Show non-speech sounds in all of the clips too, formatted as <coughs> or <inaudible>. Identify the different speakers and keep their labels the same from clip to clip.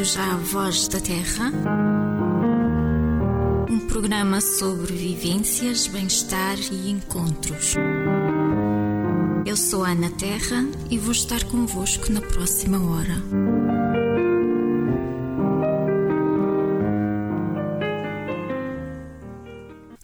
Speaker 1: bem-vindos à Voz da Terra, um programa sobre vivências, bem-estar e encontros. Eu sou Ana Terra e vou estar convosco na próxima hora.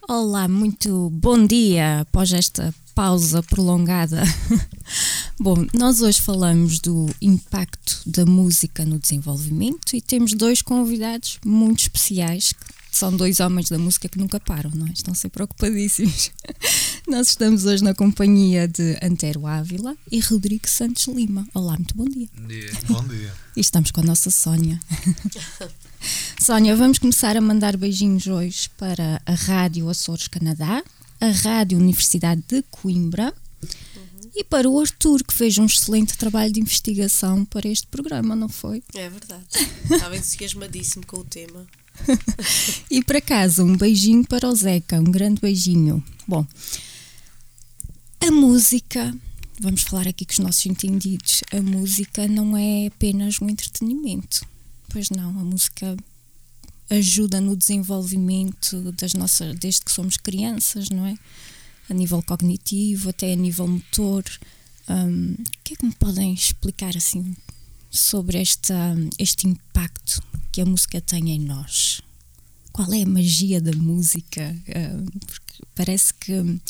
Speaker 1: Olá, muito bom dia após esta pausa prolongada. <laughs> Bom, nós hoje falamos do impacto da música no desenvolvimento e temos dois convidados muito especiais, que são dois homens da música que nunca param, não é? Estão sempre ocupadíssimos. <laughs> Nós estamos hoje na companhia de Antero Ávila e Rodrigo Santos Lima. Olá, muito bom dia.
Speaker 2: Bom dia. Bom dia. <laughs>
Speaker 1: E estamos com a nossa Sónia. <laughs> Sónia, vamos começar a mandar beijinhos hoje para a Rádio Açores Canadá, a Rádio Universidade de Coimbra. E para o Arthur, que fez um excelente trabalho de investigação para este programa, não foi?
Speaker 3: É verdade. <laughs> Estava entusiasmadíssimo com o tema. <laughs>
Speaker 1: e para casa, um beijinho para o Zeca, um grande beijinho. Bom, a música, vamos falar aqui com os nossos entendidos, a música não é apenas um entretenimento. Pois não, a música ajuda no desenvolvimento das nossas, desde que somos crianças, não é? A nível cognitivo, até a nível motor. Um, o que é que me podem explicar assim sobre esta, este impacto que a música tem em nós? Qual é a magia da música? Uh, porque parece que,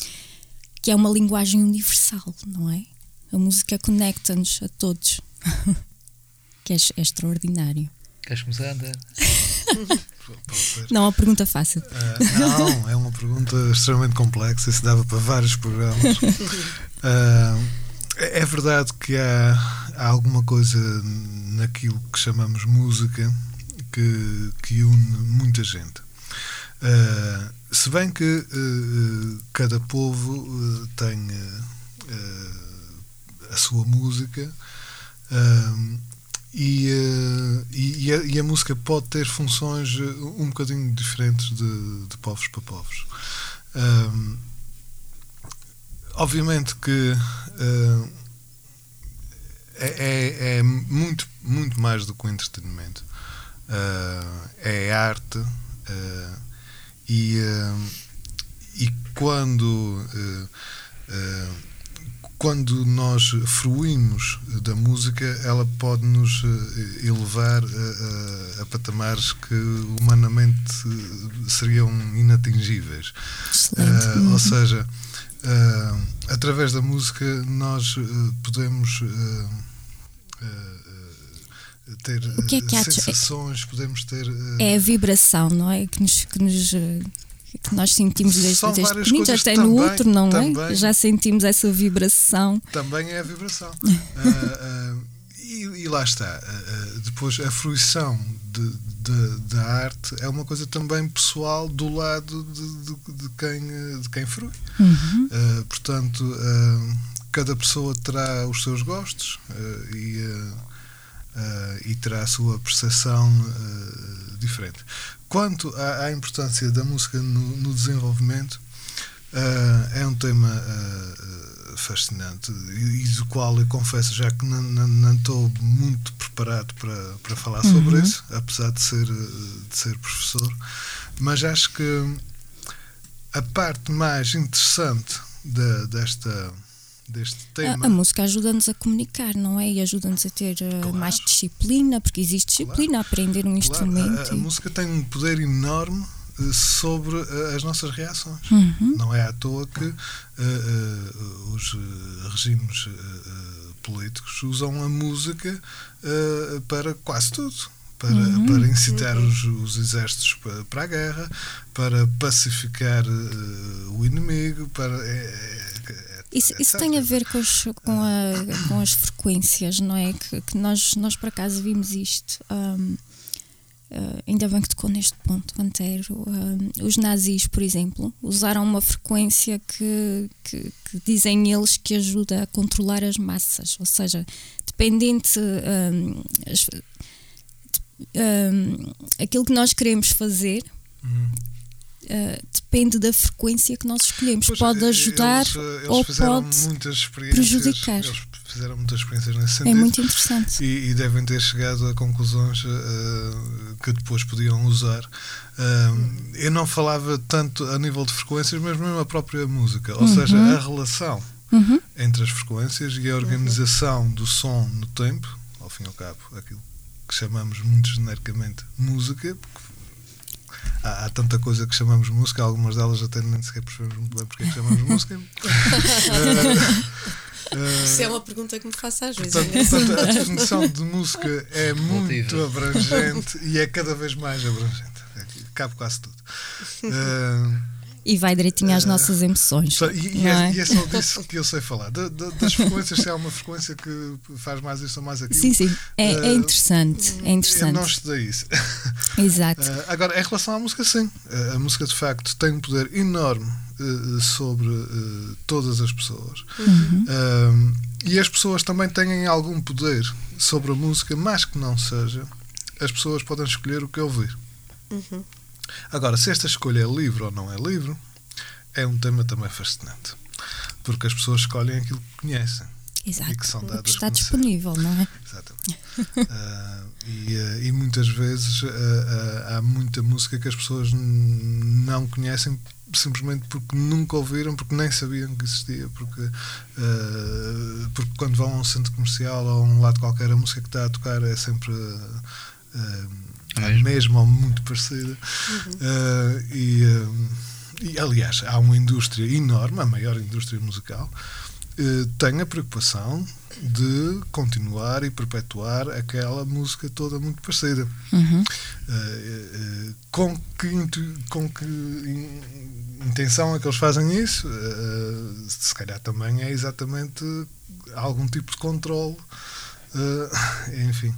Speaker 1: que é uma linguagem universal, não é? A música conecta-nos a todos, <laughs> que é, é extraordinário.
Speaker 2: Queres começar, André? <laughs>
Speaker 1: não, é uma pergunta fácil.
Speaker 2: Uh, não, é uma pergunta extremamente complexa. Isso dava para vários programas. Uh, <laughs> é verdade que há, há, alguma coisa naquilo que chamamos música que, que une muita gente. Uh, se bem que cada povo tem a sua música. E, uh, e, a, e, a, música pode ter funções eh, um bocadinho diferentes de, de povos para povos. Um, obviamente que uh, é, é, muito, muito mais do que o um entretenimento. Uh, é arte e, e quando quando nós fruímos da música, ela pode nos eh, elevar a, a, a, patamares que humanamente seriam inatingíveis. Uh, ou seja, uh, através da música nós uh, podemos ter
Speaker 1: que é que
Speaker 2: sensações, podemos ter.
Speaker 1: É a vibração, não é? Que nos, que nos que nós sentimos desde, desde pequeninos, até também, no outro, não é? também, é? Já sentimos essa vibração.
Speaker 2: Também é a vibração. uh, <laughs> uh, e, e, lá está. Uh, depois, a fruição de, de, da arte é uma coisa também pessoal do lado de, de, quem, de quem frui. Uhum. portanto, cada pessoa terá os seus gostos e. e terá a sua percepção diferente. Quanto à, à importância da música no, no desenvolvimento, uh, é um tema uh, fascinante e, e, do qual eu confesso já que não, estou muito preparado para, para falar uhum. sobre isso, apesar de ser, de ser professor, mas acho que a parte mais interessante de, desta deste tema.
Speaker 1: A, a música ajuda-nos a comunicar, não é? E ajuda-nos a ter uh, claro. mais disciplina, porque existe disciplina claro. a aprender um claro. instrumento.
Speaker 2: A, a, música tem um poder enorme uh, sobre uh, as nossas reações. Uhum. Não é à toa que os regimes políticos usam a música para quase tudo para, uhum. para incitar os, os exércitos para, para, a guerra, para pacificar uh, o inimigo, para é,
Speaker 1: isso, isso tem a ver com, os, com, a, com as frequências, não é? Que, que, nós, nós por acaso vimos isto. Um, uh, ainda bem que tocou neste ponto, Antero. Um, os nazis, por exemplo, usaram uma frequência que, que, que, dizem eles que ajuda a controlar as massas, ou seja, dependente. Um, as, um, aquilo que nós queremos fazer. Uhum uh, depende da frequência que nós escolhemos.
Speaker 2: Pois,
Speaker 1: pode ajudar
Speaker 2: eles, eles
Speaker 1: ou pode prejudicar.
Speaker 2: Eles fizeram muitas experiências nesse
Speaker 1: É
Speaker 2: sentido.
Speaker 1: muito interessante.
Speaker 2: E, e devem ter chegado a conclusões uh, que depois podiam usar. Uh, eu não falava tanto a nível de frequências, mas mesmo a própria música, ou
Speaker 1: Uhum.
Speaker 2: seja, a relação
Speaker 1: Uhum.
Speaker 2: entre as frequências e a organização do som no tempo, ao fim e ao cabo, aquilo que chamamos muito genericamente música, porque há, há tanta coisa que chamamos música, algumas delas até nem sequer percebemos muito bem porque é que chamamos música. <laughs> Eh, eh,
Speaker 3: Isso é uma pergunta que me faço às vezes.
Speaker 2: Portanto,
Speaker 3: né?
Speaker 2: portanto, a definição de música é muito abrangente e é cada vez mais abrangente. É Cabe quase tudo. Eh,
Speaker 1: E vai direitinho às
Speaker 2: Eh,
Speaker 1: nossas emoções.
Speaker 2: e, e é,
Speaker 1: é?
Speaker 2: e é só disso que eu sei falar. Da- da- das frequências, se há uma frequência que faz mais isso ou mais aquilo.
Speaker 1: Sim, sim. É, é
Speaker 2: Eh,
Speaker 1: interessante. É
Speaker 2: Eu
Speaker 1: interessante.
Speaker 2: não estudei isso. <laughs>
Speaker 1: Exato.
Speaker 2: Eh, agora, em relação à música, sim. Eh, a música, de facto, tem um poder enorme sobre todas as pessoas.
Speaker 1: Uhum.
Speaker 2: Um, e as pessoas também têm algum poder sobre a música, mas que não seja, as pessoas podem escolher o que ouvir.
Speaker 3: Uhum.
Speaker 2: Agora, se esta escolha é livre ou não é livre, é um tema também fascinante. Porque as pessoas escolhem aquilo que conhecem.
Speaker 1: Exato.
Speaker 2: que são
Speaker 1: O
Speaker 2: dadas
Speaker 1: que está disponível, não é?
Speaker 2: Exatamente. Ah, e, ah, e muitas vezes ah, há muita música que as pessoas não conhecem simplesmente porque nunca ouviram, porque nem sabiam que existia, porque, ah, porque quando vão a um centro comercial ou a um lado qualquer, a música que está a tocar é sempre ah,
Speaker 4: A mesma.
Speaker 2: mesma ou muito parecida. Ah, e, ah, e, aliás, há uma indústria enorme, a maior indústria musical, eh, tem a preocupação de continuar e perpetuar aquela música toda muito parecida.
Speaker 1: Uhum.
Speaker 2: Eh, eh, com que, com que in- intenção é que eles fazem isso? Eh, se calhar também é exatamente algum tipo de controle. <laughs> enfim.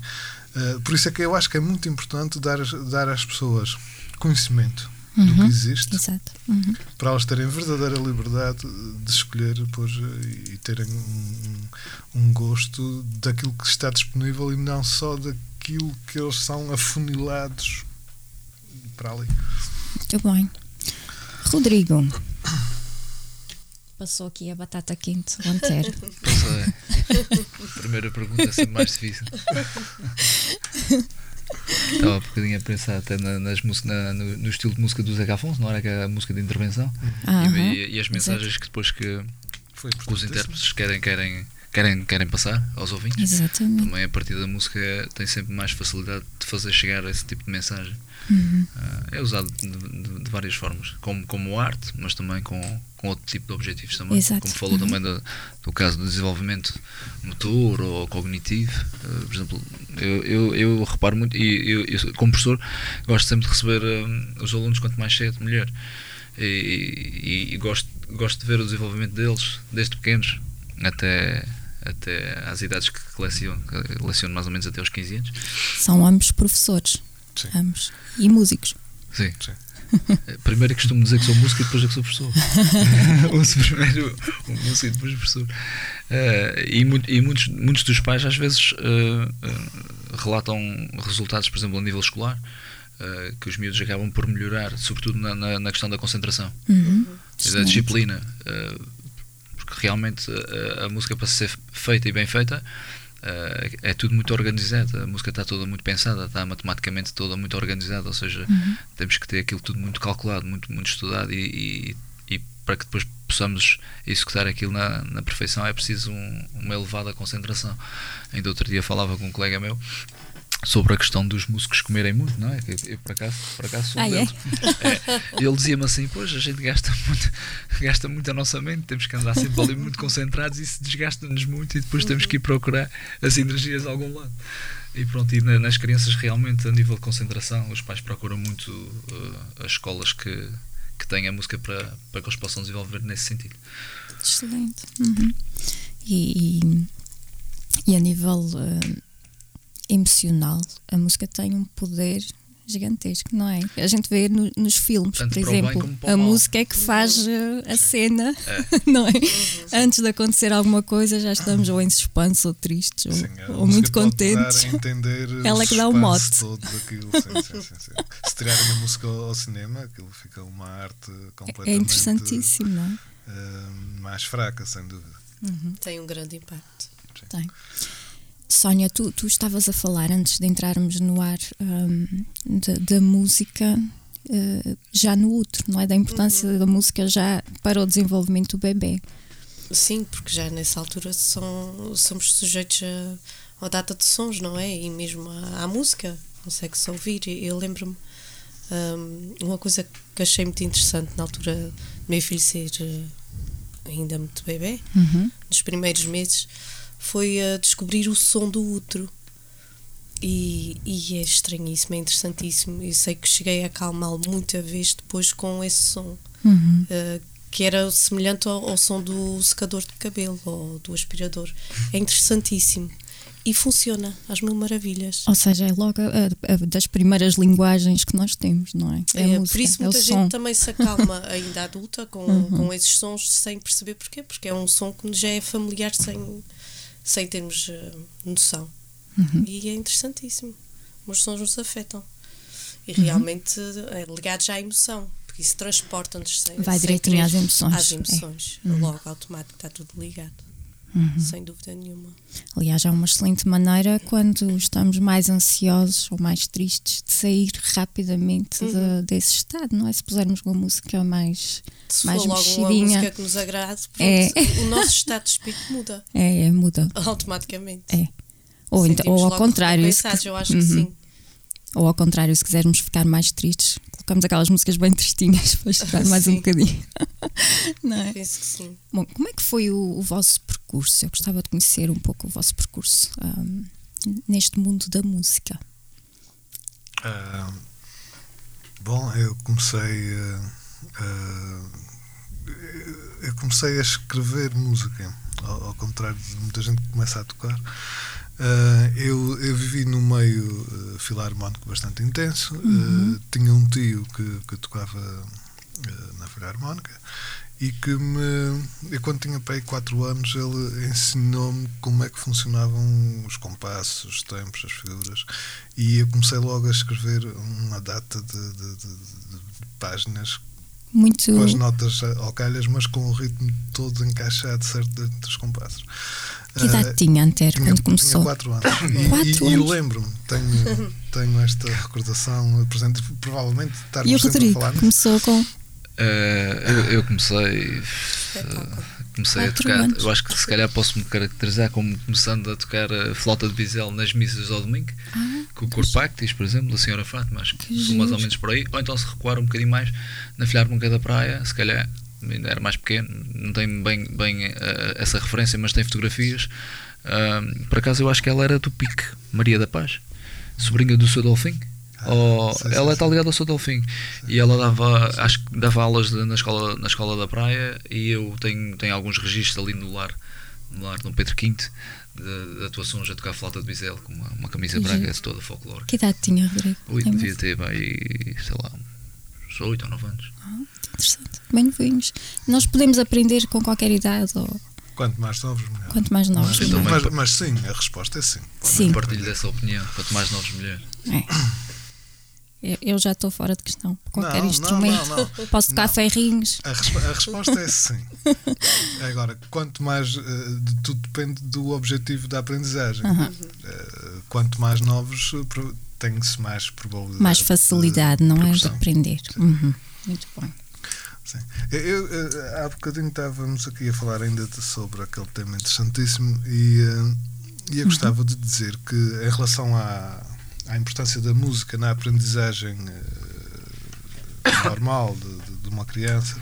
Speaker 2: Eh, por isso é que eu acho que é muito importante dar, às- dar às pessoas conhecimento do
Speaker 1: Uhum.
Speaker 2: que existe
Speaker 1: Exato. Uhum.
Speaker 2: para elas terem verdadeira liberdade de escolher depois e terem um, um gosto daquilo que está disponível e não só daquilo que eles são afunilados para ali.
Speaker 1: Muito bem. Rodrigo. Passou aqui a batata quente Antero.
Speaker 4: Passei. Primeira pergunta é sempre mais difícil. Estava um bocadinho a pensar até na, nas na- no, no estilo de música do Zeca Afonso, não era que a música de intervenção? E-
Speaker 1: Aham.
Speaker 4: e, e as mensagens que depois que,
Speaker 2: Foi
Speaker 4: que os intérpretes querem, querem, querem, querem passar aos ouvintes.
Speaker 1: Exatamente.
Speaker 4: Também a partir da música tem sempre mais facilidade de fazer chegar esse tipo de mensagem.
Speaker 1: Uhum.
Speaker 4: Ah, é usado de, de- de várias formas, como, como arte, mas também com, com outro tipo de objetivos também.
Speaker 1: Exato.
Speaker 4: Como falou
Speaker 1: Uhum.
Speaker 4: também do, do caso do desenvolvimento motor ou cognitivo. Ah, por exemplo, eu, eu, eu reparo muito, e eu, eu, como professor, gosto sempre de receber ah, os alunos quanto mais cedo, melhor. E, e- e gosto, gosto de ver o desenvolvimento deles, desde pequenos até, até às idades que leciono, mais ou menos até aos 15 anos.
Speaker 1: São ambos professores.
Speaker 2: Sim.
Speaker 1: Ambos. E músicos.
Speaker 4: Sim.
Speaker 2: Sim.
Speaker 4: Primeiro é que costumo dizer que sou músico e depois é que sou professor. <laughs> Ouço primeiro o músico e depois o professor. Eh, e mu- e muitos, muitos dos pais às vezes eh, eh, relatam resultados, por exemplo, a nível escolar, eh, que os miúdos acabam por melhorar, sobretudo na, na, na questão da concentração
Speaker 1: Uhum.
Speaker 4: e da disciplina. eh, porque realmente eh, a música para ser feita e bem feita eh, é tudo muito organizado. A música está toda muito pensada, está matematicamente toda muito organizada, ou seja, temos que ter aquilo tudo muito calculado, muito, muito estudado e, e, e para que depois possamos executar aquilo na, na perfeição é preciso um- uma elevada concentração. Ainda outro dia falava com um colega meu sobre a questão dos músicos comerem muito, não é? Eu, por acaso, por acaso sou um
Speaker 1: Ah, é?
Speaker 4: deles. É. E ele dizia-me assim: Pois, a gente gasta muito, <laughs> gasta muito a nossa mente, temos que andar sempre ali muito concentrados e isso desgasta-nos muito e depois temos que ir procurar as energias a algum lado. E pronto, e na- nas crianças realmente a nível de concentração, os pais procuram muito uh, as escolas que, que têm a música para, para que eles possam desenvolver nesse sentido.
Speaker 1: Excelente. Uhum. E, e, e a nível eh, emocional, a música tem um poder gigantesco, não é? A gente vê no- nos filmes,
Speaker 4: Tanto
Speaker 1: por exemplo, a
Speaker 4: mal.
Speaker 1: música é que faz uh, a cena, <laughs> não é? Antes de acontecer alguma coisa, já estamos ou em suspense ou tristes ou,
Speaker 2: Sim,
Speaker 1: ou muito contentes. <laughs> Ela é que dá o mote.
Speaker 2: Sim, sim, sim, sim. Se tirarem a música ao cinema, aquilo fica uma arte completamente
Speaker 1: É interessantíssimo, não é?
Speaker 2: eh, mais fraca, sem dúvida.
Speaker 3: Tem um grande impacto.
Speaker 1: Tem. Sónia, tu, tu estavas a falar antes de entrarmos no ar hum, da, música eh, já no útero, não é? Da importância da música já para o desenvolvimento do bebê.
Speaker 3: Sim, porque já nessa altura são, somos sujeitos a, à data de sons, não é? E mesmo à, à música, consegue-se ouvir. Eu lembro-me hum, uma coisa que achei muito interessante na altura do meu filho ser eh, ainda muito bebê,
Speaker 1: Uhum.
Speaker 3: nos primeiros meses, foi a descobrir o som do útero. E, e é estranhíssimo, é interessantíssimo. Eu sei que cheguei a acalmá-lo muita vez depois com esse som.
Speaker 1: Uhum.
Speaker 3: Uh, que era semelhante ao, ao som do secador de cabelo ou do aspirador. É interessantíssimo. E funciona às mil maravilhas.
Speaker 1: Ou seja, é logo a- a- das primeiras linguagens que nós temos, não é? É,
Speaker 3: É,
Speaker 1: música,
Speaker 3: por isso
Speaker 1: é
Speaker 3: muita
Speaker 1: som.
Speaker 3: gente também se acalma <laughs> ainda adulta com,
Speaker 1: Uhum.
Speaker 3: com esses sons sem perceber porquê, porque é um som que já é familiar sem, sem termos eh, noção.
Speaker 1: Uhum.
Speaker 3: E é interessantíssimo. Os sons nos afetam. E
Speaker 1: Uhum.
Speaker 3: realmente é ligado já à emoção, porque isso transporta-nos sem
Speaker 1: Vai
Speaker 3: sem
Speaker 1: direitinho às emoções,
Speaker 3: Às
Speaker 1: é.
Speaker 3: emoções.
Speaker 1: Uhum.
Speaker 3: Logo, automático, está tudo ligado.
Speaker 1: Uhum.
Speaker 3: Sem dúvida nenhuma.
Speaker 1: Aliás, é uma excelente maneira quando estamos mais ansiosos ou mais tristes de sair rapidamente
Speaker 3: Uhum.
Speaker 1: de- desse estado, não é? Se pusermos uma música mais.
Speaker 3: Se
Speaker 1: Mais
Speaker 3: for logo uma
Speaker 1: mexidinha.
Speaker 3: música que nos agrade,
Speaker 1: É.
Speaker 3: o nosso estado de espírito muda
Speaker 1: É, é muda.
Speaker 3: automaticamente.
Speaker 1: É. Ou, então, ou ao contrário,
Speaker 3: recompensados, eu acho que
Speaker 1: Uhum.
Speaker 3: sim.
Speaker 1: Ou ao contrário, se quisermos ficar mais tristes, colocamos aquelas músicas bem tristinhas <laughs> para chorar mais um bocadinho. <laughs> não é?
Speaker 3: Penso que sim.
Speaker 1: Bom, como é que foi o, o vosso percurso? Eu gostava de conhecer um pouco o vosso percurso ahm, neste mundo da música.
Speaker 2: Ah, bom, eu comecei ah, ah, eu comecei a escrever música, ao, ao contrário de muita gente que começa a tocar. Ah, eu, eu vivi num meio ah, filarmónico bastante intenso. Ah, tinha um tio que, que tocava na filarmónica e que me, eu quando tinha pai 4 anos ele ensinou-me como é que funcionavam os compassos, os tempos, as figuras e eu comecei logo a escrever uma data de, de- de- de páginas
Speaker 1: Muito.
Speaker 2: com as notas ao calhas, mas com o ritmo todo encaixado certo dentro dos compassos.
Speaker 1: Que idade
Speaker 2: Ah,
Speaker 1: tinha Antero
Speaker 2: tinha,
Speaker 1: quando começou?
Speaker 2: Tinha 4 anos. E,
Speaker 1: Quatro
Speaker 2: e- e lembro-me, tenho, tenho esta recordação presente, provavelmente estarmos
Speaker 1: E o Rodrigo começou com.
Speaker 4: Eh, eu, eu comecei.
Speaker 3: Espetáculo.
Speaker 4: Comecei a
Speaker 1: Quatro
Speaker 4: tocar.
Speaker 1: anos.
Speaker 4: Eu acho que se calhar posso me caracterizar como começando a tocar a flauta de bisel nas missas ao domingo, com o Corpactis, por exemplo, da Senhora Fátima. Acho que,
Speaker 1: Ah, Que
Speaker 4: sou mais ou menos por aí. Ou então se recuar um bocadinho mais na Filharmónica da Praia, se calhar ainda era mais pequeno, não tenho bem, bem eh, essa referência, mas tem fotografias. Ahm, por acaso eu acho que ela era do Pique, Maria da Paz, sobrinha do seu Delfim.
Speaker 2: Ah,
Speaker 4: Ou-
Speaker 2: sim, sim,
Speaker 4: ela está ligada ao seu Delfim e ela dava acho que dava aulas de- na escola na escola da praia e eu tenho, tenho alguns registros ali no lar no lar de Dom Pedro V de, de atuações a tocar flauta de bisel com uma, uma camisa branca toda folclórica
Speaker 1: Que idade tinha, Rodrigo?
Speaker 4: Ui,
Speaker 1: Lembra-se?
Speaker 4: devia ter aí, sei lá uns 8 ou 9 anos
Speaker 1: Interessante. Bem novinhos. Nós podemos aprender com qualquer idade, ou
Speaker 2: Quanto mais novos, melhor.
Speaker 1: quanto mais novos.
Speaker 2: Mas,
Speaker 4: Então,
Speaker 1: melhor.
Speaker 2: mas,
Speaker 4: mas-
Speaker 2: sim, a resposta é sim.
Speaker 1: Sim.
Speaker 4: partilho dessa opinião quanto mais novos melhor
Speaker 1: É. Eu- já estou fora de questão. Qualquer
Speaker 2: Não,
Speaker 1: instrumento.
Speaker 2: não, não. <laughs>
Speaker 1: Posso tocar
Speaker 2: Não.
Speaker 1: ferrinhos.
Speaker 2: A, resp- a resposta é sim. <laughs> Agora, quanto mais. de- tudo depende do objetivo da aprendizagem. Eh, quanto mais novos, tem-se mais probabilidade.
Speaker 1: Mais facilidade, não é? De aprender. Uhum. Muito bem.
Speaker 2: Sim. Eu, eu, eh, há bocadinho estávamos aqui a falar ainda de- sobre aquele tema interessantíssimo e, eh, e eu gostava de dizer que, em relação à, à importância da música na aprendizagem eh, normal de, de- de uma criança,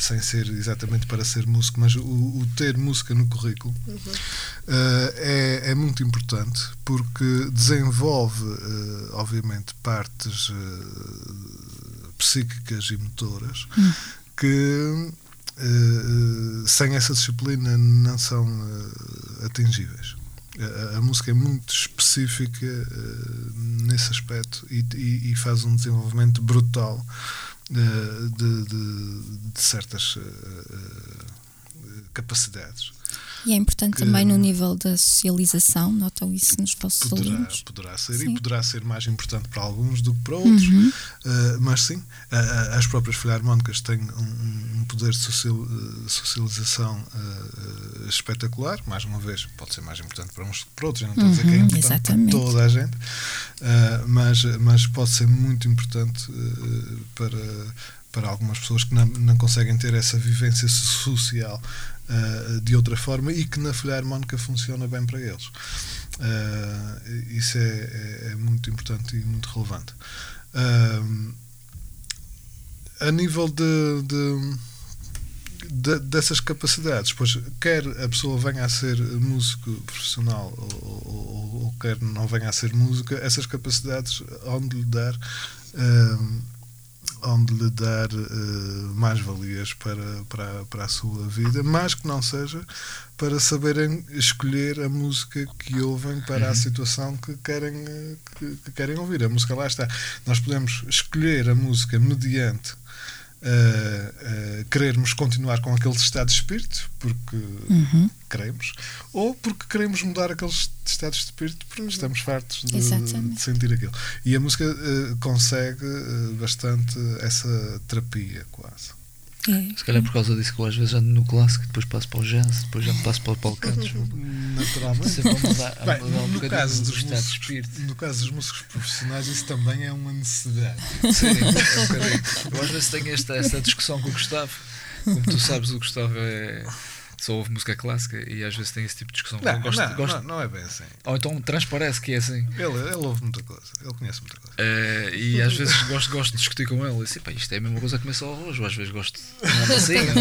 Speaker 2: sem ser exatamente para ser músico, mas o, o ter música no currículo eh, é, é muito importante porque desenvolve, eh, obviamente, partes eh, psíquicas e motoras que eh, sem essa disciplina não são atingíveis. A, música é muito específica uh, nesse aspecto e, e, e, faz um desenvolvimento brutal uh, de, de, de, certas capacidades.
Speaker 1: E é importante que, também no nível da socialização, notam isso nos vossos
Speaker 2: poderá,
Speaker 1: alunos?
Speaker 2: Poderá ser sim. e poderá ser mais importante para alguns do que para outros, uhum. uh, mas sim, uh, as próprias filarmónicas têm um, um poder de social, uh, socialização uh, espetacular. Mais uma vez, pode ser mais importante para uns do que para outros, eu não estou uhum, a dizer que é uhum, importante exatamente. para toda a gente, mas, mas pode ser muito importante para para algumas pessoas que não, não conseguem ter essa vivência social uh, de outra forma e que na folha harmónica funciona bem para eles. Uh, isso é, é, é, muito importante e muito relevante. Uh, a nível de, de, de, dessas capacidades, pois quer a pessoa venha a ser músico profissional ou, ou, ou quer não venha a ser música, essas capacidades onde lhe dar onde lhe dar uh, mais-valias para, para, para a sua vida, mas que não seja para saberem escolher a música que ouvem para uhum. a situação que querem, eh, que, que, querem ouvir. A música lá está. Nós podemos escolher a música mediante uh, querermos continuar com aquele estado de espírito, porque uhum. queremos, ou porque queremos mudar aqueles estados de espírito porque estamos fartos de, de sentir aquilo. E a música uh, consegue bastante essa terapia, quase.
Speaker 4: É. Se calhar por causa disso que eu às vezes ando no clássico, depois passo para o jazz, depois já passo para o Balcanos.
Speaker 2: Naturalmente.
Speaker 4: Sempre a mudar, a
Speaker 2: Bem,
Speaker 4: mudar um
Speaker 2: no, caso
Speaker 4: dos
Speaker 2: músicos, no caso dos músicos profissionais, isso também é uma necessidade. <laughs>
Speaker 4: Sim, é um Eu às vezes tenho esta, esta discussão com o Gustavo. Como tu sabes, o Gustavo é só ouve música clássica e às vezes tem esse tipo de discussão.
Speaker 2: Não,
Speaker 4: gosto,
Speaker 2: não,
Speaker 4: gosto...
Speaker 2: não, não, é bem assim.
Speaker 4: Ou então transparece que é assim.
Speaker 2: Ele, ele ouve muita coisa, ele conhece muita coisa.
Speaker 4: Uh, e às vezes gosto, gosto de discutir com ele. E assim, pá, isto é a mesma coisa que começa ao arroz. Ou às vezes gosto de uma massinha,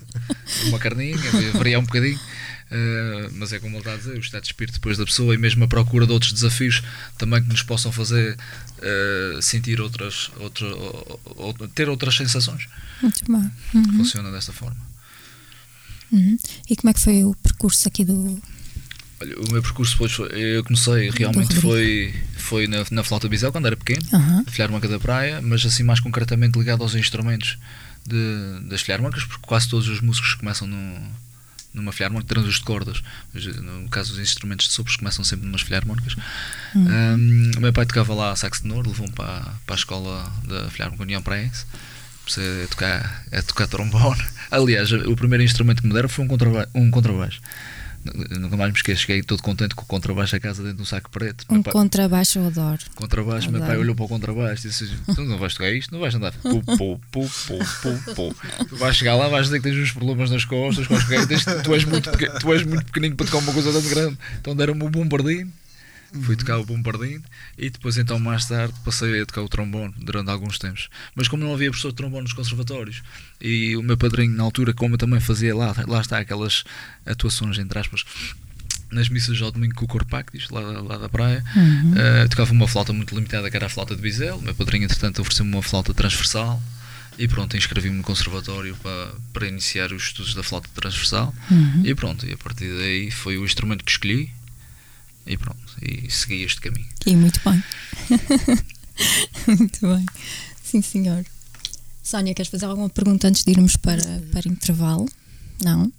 Speaker 4: <laughs> uma carninha, variar um bocadinho. Uh, mas é como ele está a dizer, o estado de espírito depois da pessoa e mesmo a procura de outros desafios também que nos possam fazer uh, sentir outras, outra, ou, ou, ter outras sensações.
Speaker 1: Muito bom. Uhum.
Speaker 4: Funciona desta forma.
Speaker 1: Uhum. E como é que foi o percurso aqui do.
Speaker 4: Olha, o meu percurso depois foi, eu comecei realmente foi, foi na, na flauta bisel quando era pequeno,
Speaker 1: uhum.
Speaker 4: Filharmônica da Praia, mas assim mais concretamente ligado aos instrumentos de, das filharmônicas, porque quase todos os músicos começam no, numa filharmónica, tirando os de cordas, no caso dos instrumentos de sopros começam sempre numas filharmónicas. Uhum. Um, o meu pai tocava lá sax tenor, levou-me para, para a escola da Filharmónica União Praense comecei a tocar, a tocar trombone. <laughs> Aliás, o primeiro instrumento que me deram foi um, contraba um contrabaixo. Nunca mais me esqueço, cheguei todo contente com o contrabaixo a casa dentro de um saco preto.
Speaker 1: Um pai, contrabaixo eu adoro.
Speaker 4: Contrabaixo, adoro. meu pai olhou para o contrabaixo e disse: Tu não vais tocar isto, não vais andar. Pu, pu, pu, pu, pu, pu. Tu vais chegar lá, vais dizer que tens uns problemas nas costas, com as tu, és muito tu és muito pequenino para tocar uma coisa tão grande. Então deram-me um bombardinho Fui tocar o bombardino e depois então mais tarde passei a tocar o trombone durante alguns tempos. Mas como não havia professor de trombone nos conservatórios e o meu padrinho na altura, como eu também fazia lá, lá está aquelas atuações entre aspas nas missas ao domingo com o Corpactis, lá, lá da praia, uhum. uh, tocava uma flauta muito limitada que era a flauta de bisel. O meu padrinho, entretanto, ofereceu-me uma flauta transversal e pronto, inscrevi-me no conservatório para, para iniciar os estudos da flauta transversal. Uhum. E pronto, e a partir daí foi o instrumento que escolhi e pronto, e segui este caminho.
Speaker 1: E muito bem. <laughs> muito bem. Sim, senhor. Sónia, queres fazer alguma pergunta antes de irmos para, para intervalo? Não?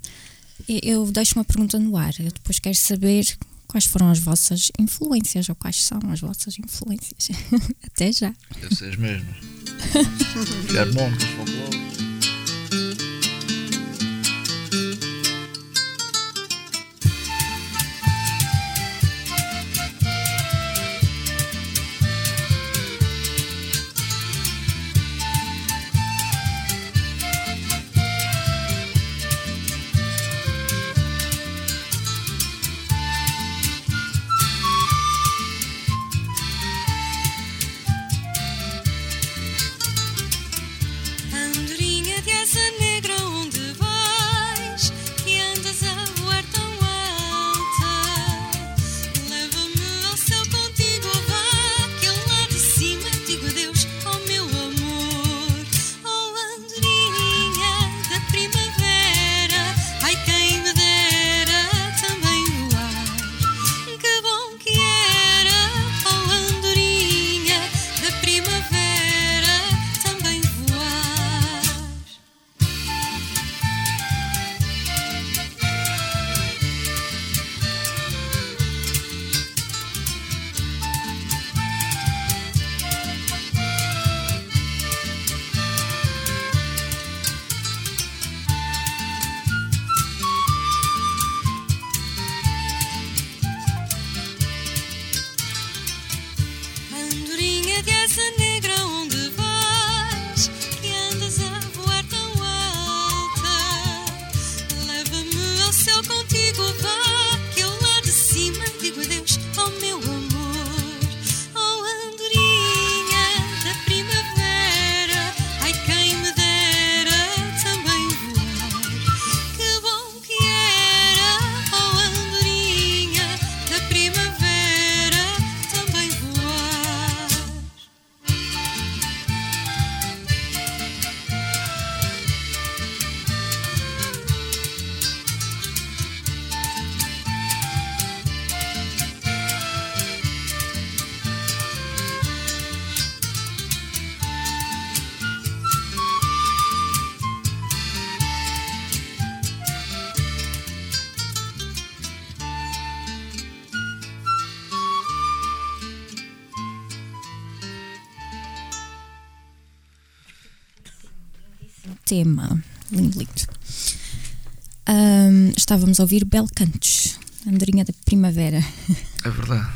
Speaker 1: Eu deixo uma pergunta no ar. Eu depois quero saber quais foram as vossas influências ou quais são as vossas influências. <laughs> Até já.
Speaker 4: Deve ser as mesmas. <laughs> Folclore.
Speaker 1: Tema. Lindo, lindo. Um, estávamos a ouvir Belcantos, Andorinha da Primavera.
Speaker 4: É verdade.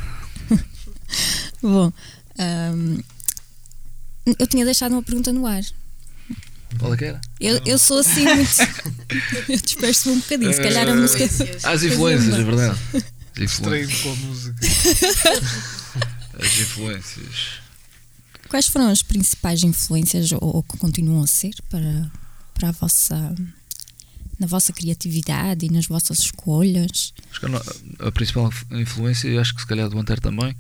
Speaker 4: <laughs>
Speaker 1: Bom, um, eu tinha deixado uma pergunta no ar.
Speaker 4: Qual é que era?
Speaker 1: Eu, eu sou assim muito. <laughs> eu disperso-me um bocadinho. Se calhar a música.
Speaker 4: As influências, é verdade. <laughs> As
Speaker 2: Distraído
Speaker 4: influências.
Speaker 2: com a música.
Speaker 4: As influências.
Speaker 1: Quais foram as principais influências ou, ou que continuam a ser para, para a vossa na vossa criatividade e nas vossas escolhas?
Speaker 4: A, principal influência, acho que se calhar do Antero também,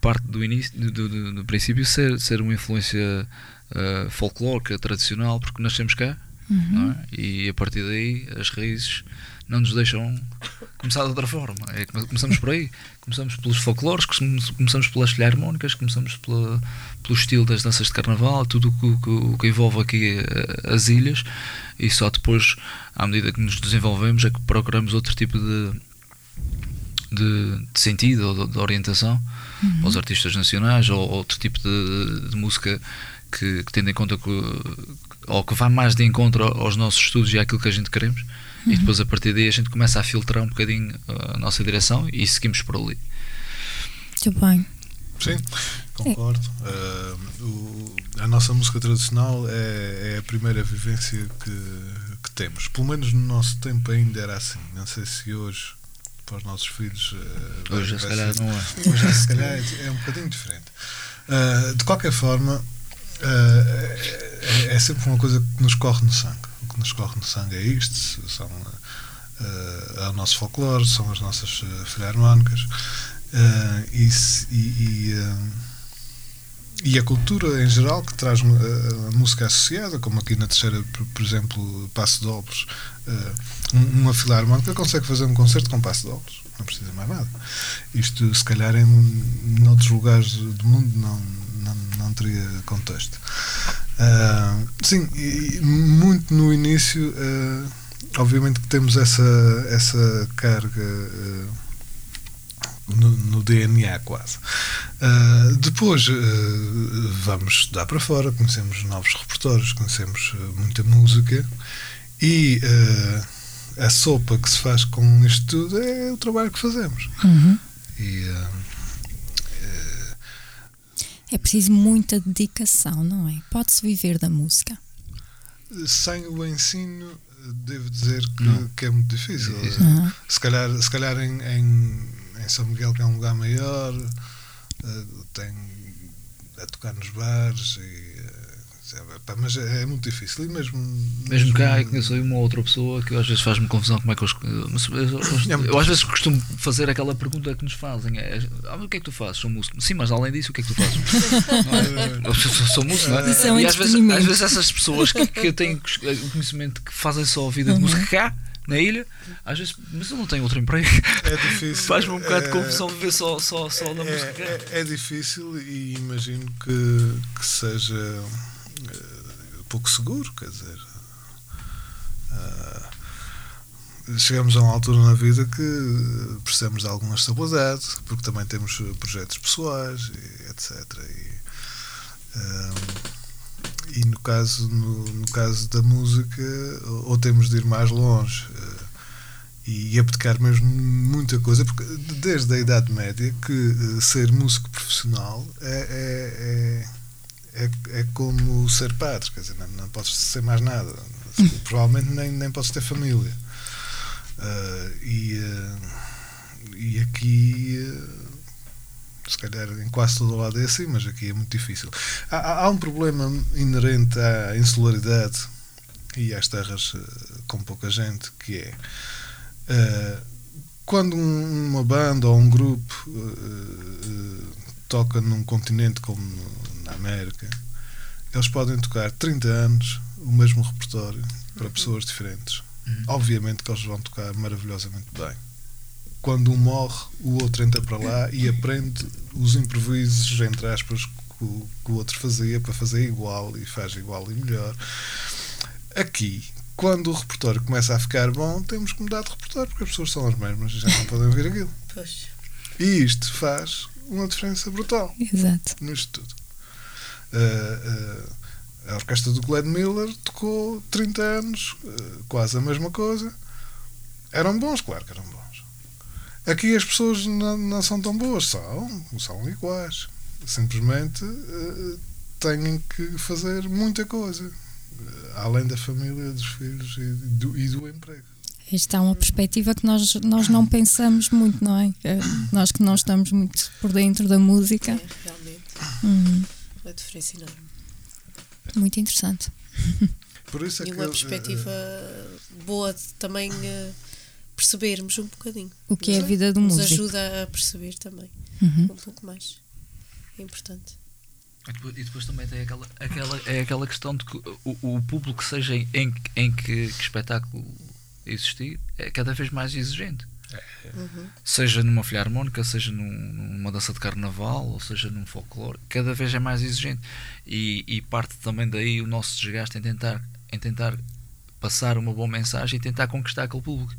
Speaker 4: parte do início, do, do- do- princípio, ser, ser uma influência uh, folclórica, tradicional, porque nascemos cá, não é? e a partir daí as raízes não nos deixam começar de outra forma. É, come- começamos por aí, <laughs> começamos pelos folclores, come- começamos pelas filharmónicas, começamos pela, pelo estilo das danças de carnaval, tudo o que, que- envolve aqui eh, as ilhas, e só depois, à medida que nos desenvolvemos, é que procuramos outro tipo de, de, de sentido ou de, de orientação aos artistas nacionais ou outro tipo de, de música que, que tendo em conta que, ou que vá mais de encontro aos nossos estudos e àquilo que a gente queremos e depois a partir daí a gente começa a filtrar um bocadinho a nossa direção e seguimos por ali.
Speaker 1: Muito bem.
Speaker 2: Sim, concordo. Ah, o- a nossa música tradicional é, é a primeira vivência que, que temos. Pelo menos no nosso tempo ainda era assim. Não sei se hoje, para os nossos filhos. vai-
Speaker 4: Hoje se calhar
Speaker 2: ser-
Speaker 4: não é.
Speaker 2: Hoje, se calhar, é um bocadinho diferente. Ah, de qualquer forma, ah, é, é sempre uma coisa que nos corre no sangue. Que nos corre no sangue é isto: são, ah, é o nosso folclore, são as nossas ah, filharmónicas. Ah, e, se- e, e, ah, e a cultura em geral que traz a música associada, como aqui na terceira, por, por exemplo, Passo de um- uma filarmónica consegue fazer um concerto com Passo de Obras, não precisa mais nada. Isto, se calhar, em noutros lugares do mundo não, não, teria contexto. Ah, sim, e, muito no início, ah, obviamente que temos essa, essa carga. ah, no, no DNA quase. Depois vamos estudar para fora, conhecemos novos repertórios, conhecemos muita música e a sopa que se faz com isto tudo é o trabalho que fazemos.
Speaker 1: Uhum.
Speaker 2: E,
Speaker 1: É preciso muita dedicação, não é? Pode-se viver da música.
Speaker 2: sem o ensino, devo dizer que, que é muito difícil.
Speaker 1: Uhum.
Speaker 2: Se calhar, se calhar em, em, em São Miguel, que é um lugar maior, eh, tem a tocar nos bares, e, eh, mas é, é muito difícil. E mesmo,
Speaker 4: Mesmo cá, eu conheço aí uma outra pessoa que às vezes faz-me confusão como é que eu, eu, eu- eu- eu às vezes costumo fazer aquela pergunta que nos fazem: é, ah, o que é que tu fazes? Sou músico. Sim, mas além disso, o que é que tu fazes? <laughs> Não é? Eu sou, músico, não é?
Speaker 1: Isso é um
Speaker 4: e às vezes, às vezes essas pessoas que, que têm o conhecimento que fazem só a vida de música cá, na ilha, às vezes, mas eu não tenho outro emprego.
Speaker 2: É difícil.
Speaker 4: Faz-me um bocado de
Speaker 2: é-
Speaker 4: confusão viver só, só, só na música cá.
Speaker 2: É, é, é difícil e imagino que, que seja pouco seguro, quer dizer. ah, chegamos a uma altura na vida que precisamos de alguma estabilidade, porque também temos projetos pessoais, e etc. E, ah, e no caso, no, no caso da música, ou temos de ir mais longe. ah, e abdicar mesmo muita coisa, porque desde a Idade Média que uh, ser músico profissional é, é, é, é, é como ser padre, quer dizer, não, não podes ser mais nada, provavelmente nem, nem podes ter família. Uh, e, uh, e aqui se calhar em quase todo o lado é assim, mas aqui é muito difícil. Há, há um problema inerente à insularidade e às terras com pouca gente, que é Uh, quando uma banda ou um grupo uh, uh, toca num continente como na América, eles podem tocar 30 anos o mesmo repertório para uhum. pessoas diferentes. Uhum. Obviamente que eles vão tocar maravilhosamente bem. Quando um morre, o outro entra para lá e aprende os improvisos, entre aspas, que o, que o outro fazia para fazer igual e faz igual e melhor. Aqui, quando o repertório começa a ficar bom, temos que mudar de repertório, porque as pessoas são as mesmas e já não podem ouvir aquilo.
Speaker 3: Pois.
Speaker 2: E isto faz uma diferença brutal
Speaker 1: Exato.
Speaker 2: nisto tudo. Uh, uh, a orquestra do Glenn Miller tocou 30 anos, uh, quase a mesma coisa. Eram bons, claro que eram bons. Aqui as pessoas não, não são tão boas, são, são iguais. Simplesmente têm que fazer muita coisa além da família, dos filhos e do, e do emprego.
Speaker 1: Esta é uma perspectiva que nós, nós não pensamos muito, não é? Nós que não estamos muito por dentro da música.
Speaker 3: É, realmente. Uhum. Uma diferença enorme.
Speaker 1: Muito interessante. <laughs>
Speaker 2: Por isso é
Speaker 3: e
Speaker 2: que
Speaker 3: uma
Speaker 2: eu,
Speaker 3: perspectiva uh, boa de também uh, percebermos um bocadinho.
Speaker 1: O que é a vida do músico.
Speaker 3: Nos ajuda a perceber também uhum. um pouco mais. É importante.
Speaker 4: E depois, e depois, também tem aquela, aquela, é aquela questão de que o, o público, seja em, em que, que, espetáculo existir, é cada vez mais exigente. Uhum. Seja numa filharmónica, seja num, numa dança de carnaval, ou seja num folclore, cada vez é mais exigente. E, e, parte também daí o nosso desgaste em tentar, em tentar passar uma boa mensagem e tentar conquistar aquele público.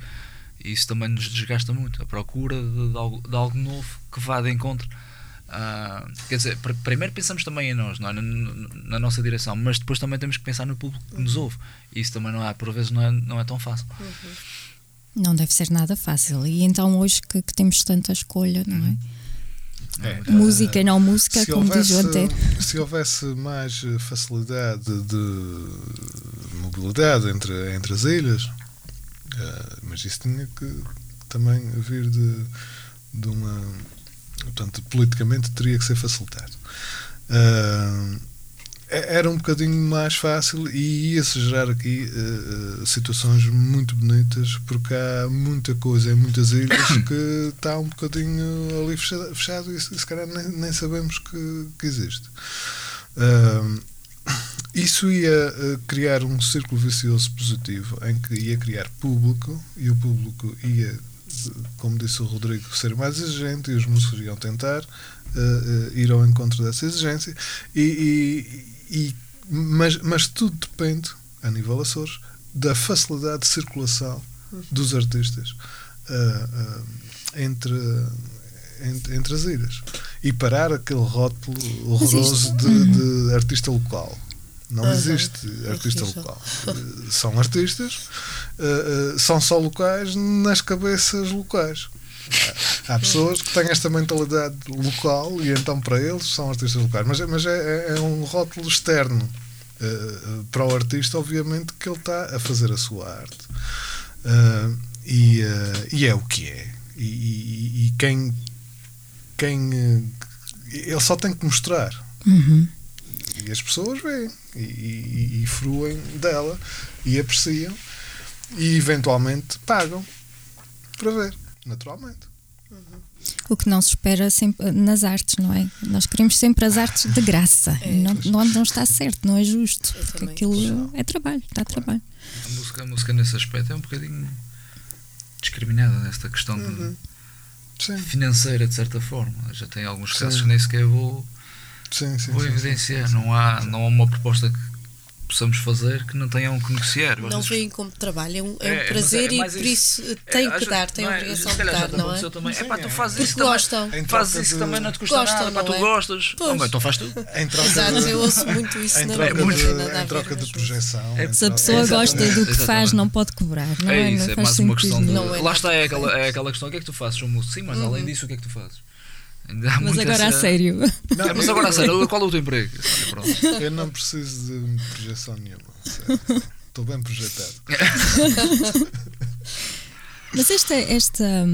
Speaker 4: E isso também nos desgasta muito. A procura de, de, algo, de algo novo que vá de encontro Uh, quer dizer, pr primeiro pensamos também em nós, é? na, na, nossa direção, mas depois também temos que pensar no público que nos ouve. E isso também não é, por vezes, não é, não é tão fácil.
Speaker 1: Uhum. Não deve ser nada fácil. E então, hoje que, que temos tanta escolha, não é? É, música e não música, como houvesse, diz o Antero.
Speaker 2: Se houvesse mais facilidade de mobilidade entre, entre as ilhas, uh, mas isso tinha que também vir de, de uma Portanto, politicamente teria que ser facilitado. Uh, era um bocadinho mais fácil e ia-se gerar aqui uh, situações muito bonitas, porque há muita coisa em muitas ilhas <coughs> que está um bocadinho ali fechado, fechado e se calhar nem, nem sabemos que, que existe. Uh, isso ia criar um círculo vicioso positivo em que ia criar público e o público ia como disse o Rodrigo, ser mais exigente e os músicos iam tentar uh, uh, ir ao encontro dessa exigência. E, e, e, mas, mas tudo depende, a nível Açores, da facilidade de circulação dos artistas uh, entre, entre, entre, as ilhas e parar aquele rótulo horroroso de, de artista local. Não uhum. existe artista local. são artistas, uh, uh, são só locais nas cabeças locais. Há pessoas que têm esta mentalidade local e então para eles são artistas locais. Mas, mas é, é, é um rótulo externo uh, para o artista, obviamente, que ele está a fazer a sua arte. E, e, é o que é. E, e, e quem. quem ele só tem que mostrar.
Speaker 1: Uhum.
Speaker 2: E as pessoas veem e, e, e fruem dela e apreciam e eventualmente pagam para ver, naturalmente.
Speaker 1: Uhum. O que não se espera sempre nas artes, não é? Nós queremos sempre as artes de graça. É, não, não, não, está certo, não é justo. Porque aquilo é trabalho, está claro. trabalho.
Speaker 4: A música, a música nesse aspecto é um bocadinho discriminada nesta questão uhum. de, financeira, de certa forma. Já tem alguns casos Sim. que nem sequer vou
Speaker 2: Sim, sim,
Speaker 4: vou
Speaker 2: sim,
Speaker 4: evidenciar. Não, há, não há uma proposta que, possamos fazer que não tenham que negociar.
Speaker 3: Não veem como trabalho, é um, é um
Speaker 4: É, mas
Speaker 3: prazer
Speaker 4: é
Speaker 3: e por
Speaker 4: isso.
Speaker 3: isso tem que
Speaker 4: vezes-
Speaker 3: dar, tem a
Speaker 4: é?
Speaker 3: obrigação de dar, não é?
Speaker 4: também.
Speaker 2: Sim,
Speaker 4: Epá, tu
Speaker 2: é.
Speaker 4: fazes
Speaker 3: Porque
Speaker 4: isso
Speaker 3: gostam.
Speaker 4: Fazes isso
Speaker 2: de-
Speaker 4: também, não te custa
Speaker 3: Gostam,
Speaker 4: nada. Pá, tu
Speaker 3: é?
Speaker 4: gostas.
Speaker 3: Pois.
Speaker 4: Então faz tu.
Speaker 3: Exato,
Speaker 2: de,
Speaker 3: eu ouço muito isso na
Speaker 2: troca,
Speaker 3: não
Speaker 2: de, em troca de projeção.
Speaker 4: É-
Speaker 1: Se a pessoa gosta do que faz, não pode cobrar, não é?
Speaker 4: É isso, é
Speaker 1: faz
Speaker 4: mais uma questão de.
Speaker 3: é
Speaker 4: Lá está, é aquela, é questão: o que é que tu fazes? Sim, mas
Speaker 3: Uhum.
Speaker 4: além disso, o que é que tu fazes? Ainda há
Speaker 1: Mas agora a
Speaker 4: essa-
Speaker 1: sério.
Speaker 2: Não,
Speaker 4: É, mas agora a sério, qual é o teu emprego? Olha.
Speaker 2: Eu não preciso de projeção nenhuma. Estou bem projetado.
Speaker 1: Mas esta, esta,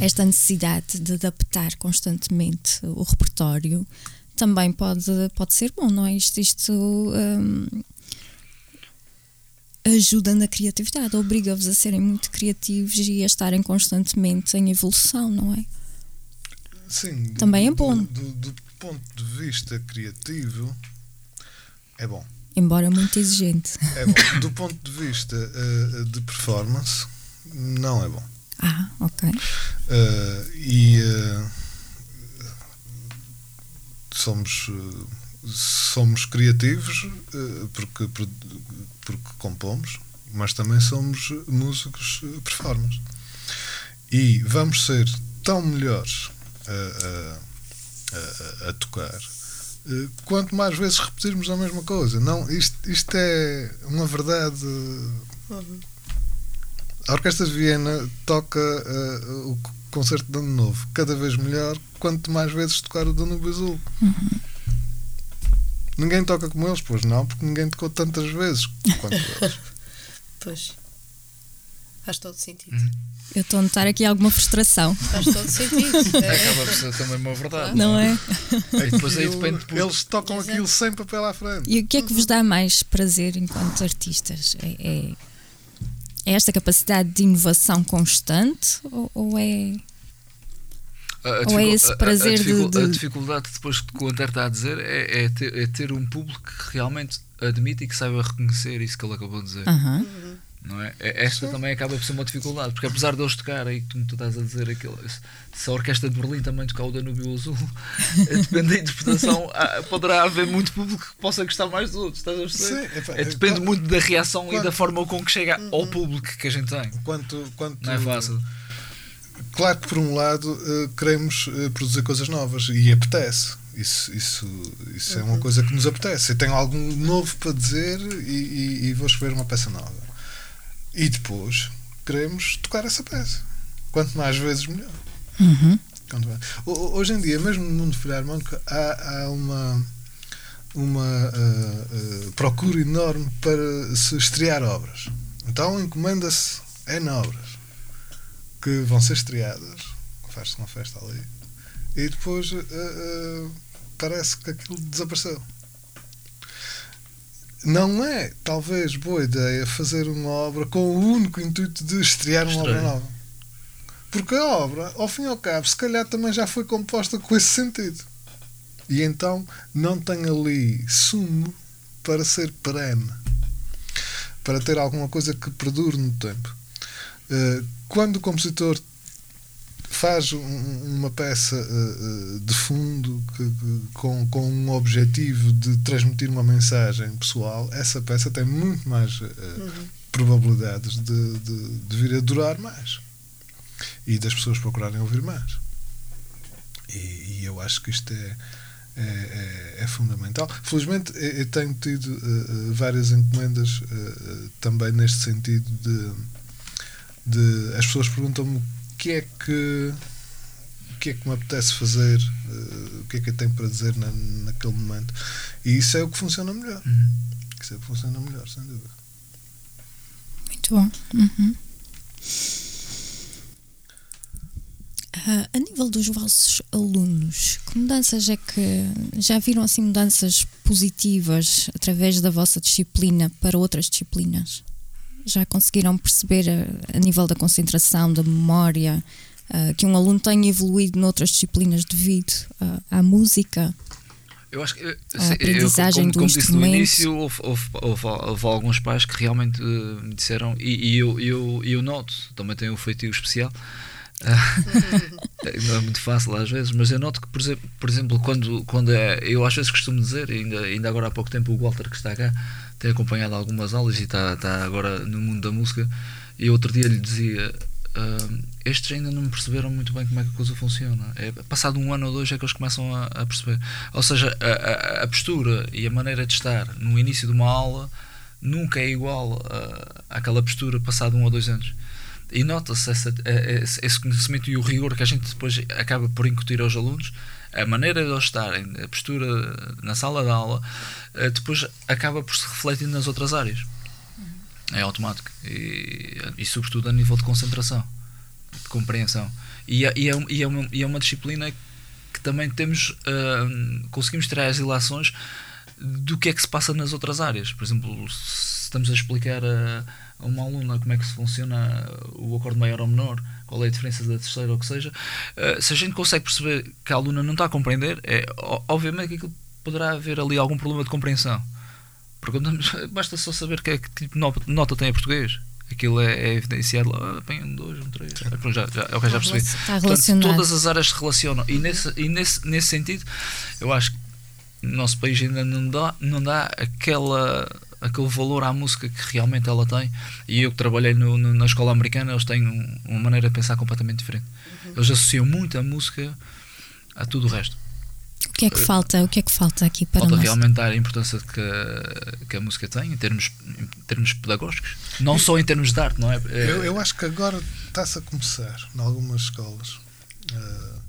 Speaker 1: esta necessidade de adaptar constantemente o repertório também pode, pode ser bom, não é? Isto, isto hum, ajuda na criatividade, obriga-vos a serem muito criativos e a estarem constantemente em evolução, não é?
Speaker 2: Sim, do-
Speaker 1: Também é
Speaker 2: do-
Speaker 1: bom.
Speaker 2: Do, do ponto de vista criativo, é bom.
Speaker 1: Embora muito exigente.
Speaker 2: É bom. Do ponto de vista eh, de performance, não é bom.
Speaker 1: Ah, ok.
Speaker 2: Eh, e eh, somos, somos criativos porque, porque compomos, mas também somos músicos performers. E vamos ser tão melhores a, a- a- tocar eh, quanto mais vezes repetirmos a mesma coisa. Não, isto, isto é uma verdade.
Speaker 3: Uhum.
Speaker 2: A Orquestra de Viena toca eh, o concerto de Ano Novo cada vez melhor quanto mais vezes tocar o Danúbio Azul. Ninguém toca como eles, pois não, porque ninguém tocou tantas vezes quanto <laughs> eles.
Speaker 3: Pois. Faz todo sentido.
Speaker 4: Uhum.
Speaker 1: Eu estou a notar aqui alguma frustração,
Speaker 3: Faz todo sentido. <laughs> É.
Speaker 4: Acaba por ser também uma verdade.
Speaker 1: não é?
Speaker 4: E depois aí depende. por-
Speaker 2: Eles tocam aquilo sem papel à frente.
Speaker 1: E o que é que vos dá mais prazer enquanto artistas? É, é- é esta capacidade de inovação constante ou, ou é.
Speaker 4: A, a
Speaker 1: Ou é esse
Speaker 4: a- a-
Speaker 1: prazer
Speaker 4: a,
Speaker 1: de-
Speaker 4: dificu-
Speaker 1: de-
Speaker 4: a dificuldade depois que o André está a dizer é, é ter, é ter um público que realmente admite e que saiba reconhecer isso que ele acabou de dizer.
Speaker 1: Aham.
Speaker 4: Não é? É- Esta também acaba por ser uma dificuldade, porque apesar de eles tocarem, como tu estás a dizer, aquilo, se a Orquestra de Berlim também tocar o Danúbio Azul, <laughs> depende da interpretação, poderá haver muito público que possa gostar mais dos outros, estás a perceber?
Speaker 2: Sim,
Speaker 4: É, depende muito da reação e
Speaker 2: quando-
Speaker 4: da forma com que chega ao público que a gente tem.
Speaker 2: Quanto, quanto,
Speaker 4: Não é fácil.
Speaker 2: Claro que por um lado eh, queremos eh, produzir coisas novas e apetece. Isso, isso, isso é uma coisa que nos apetece. Eu tenho algo novo para dizer e, e- e vou escrever uma peça nova. E depois queremos tocar essa peça. Quanto mais vezes, melhor.
Speaker 1: Uhum.
Speaker 2: Hoje em dia, mesmo no mundo filarmónico, há, há uma, uma ah, ah, procura enorme para se estrear obras. Então encomenda-se em obras que vão ser estreadas, faz-se uma festa ali, e depois ah, parece que aquilo desapareceu. Não é, talvez, boa ideia fazer uma obra com o único intuito de estrear uma obra
Speaker 4: Estreia.
Speaker 2: nova. Porque a obra, ao fim e ao cabo, se calhar também já foi composta com esse sentido. E então não tem ali sumo para ser perene, para ter alguma coisa que perdure no tempo. Eh, Quando o compositor faz um- uma peça eh, eh, de fundo que- que- com, com um objetivo de transmitir uma mensagem pessoal, essa peça tem muito mais eh, probabilidades de, de, de vir a durar mais e das pessoas procurarem ouvir mais. E, e eu acho que isto é, é, é- é fundamental. Felizmente, eu tenho tido eh, várias encomendas eh, também neste sentido de, de as pessoas perguntam-me que é que o que é que me apetece fazer, eh, o que é que eu tenho para dizer na, naquele momento. E isso é o que funciona melhor.
Speaker 4: Uhum.
Speaker 2: Isso é o que funciona melhor, sem dúvida.
Speaker 1: Muito bom. Uhum. Ah, a nível dos vossos alunos, que mudanças é que já viram assim mudanças positivas através da vossa disciplina para outras disciplinas? Já conseguiram perceber a, a nível da concentração, da memória, ah, que um aluno tenha evoluído noutras disciplinas devido ah, à música?
Speaker 4: Eu acho que eu,
Speaker 1: A
Speaker 4: sei- eu,
Speaker 1: aprendizagem
Speaker 4: como,
Speaker 1: do
Speaker 4: como disse no início, houve, houve, houve, houve alguns pais que realmente eh, me disseram, e, e eu, eu, eu noto, também tenho um feitio especial. Ah, <laughs> não é muito fácil às vezes, mas eu noto que, por exemplo, por exemplo quando, quando é. Eu às vezes costumo dizer, ainda, ainda agora há pouco tempo o Walter que está cá tem acompanhado algumas aulas e está, está agora no mundo da música, e outro dia lhe dizia. Uh, estes ainda não perceberam muito bem como é que a coisa funciona. É, passado um ano ou dois é que eles começam a, a perceber. Ou seja, a, a, a, postura e a maneira de estar no início de uma aula nunca é igual àquela postura passado um ou dois anos. E nota-se esse conhecimento e o rigor que a gente depois acaba por incutir aos alunos, a maneira de eles estarem, a postura na sala de aula, eh, depois acaba por se refletir nas outras áreas. É automático. E, e sobretudo a nível de concentração, de compreensão. E, é, e, é, e, é, uma, e é uma disciplina que também temos, uh, conseguimos tirar as ilações do que é que se passa nas outras áreas. Por exemplo, se estamos a explicar a, a uma aluna como é que se funciona o acorde maior ou menor, qual é a diferença da terceira ou o que seja, uh, se a gente consegue perceber que a aluna não está a compreender, é, obviamente que poderá haver ali algum problema de compreensão. Porque <laughs> basta só saber que, é que tipo de nota tem a português. Aquilo é, é evidenciado lá, bem, um, dois, um, três. É, já, já, okay, já percebi.
Speaker 1: Está Portanto,
Speaker 4: todas as áreas se relacionam. E nesse, e nesse, nesse sentido, eu acho que no nosso país ainda não dá, não dá aquela, aquele valor à música que realmente ela tem. E eu que trabalhei no, no, na escola americana, eles têm uma maneira de pensar completamente diferente. Uhum. Eles associam muito a música a tudo o resto.
Speaker 1: O que é que falta? O que é que falta aqui para
Speaker 4: falta
Speaker 1: nós?
Speaker 4: realmente dar a importância que a, que a música tem em termos, em termos pedagógicos, não só em termos de arte, não é? é
Speaker 2: eu, eu acho que agora está-se a começar em algumas escolas. Uh,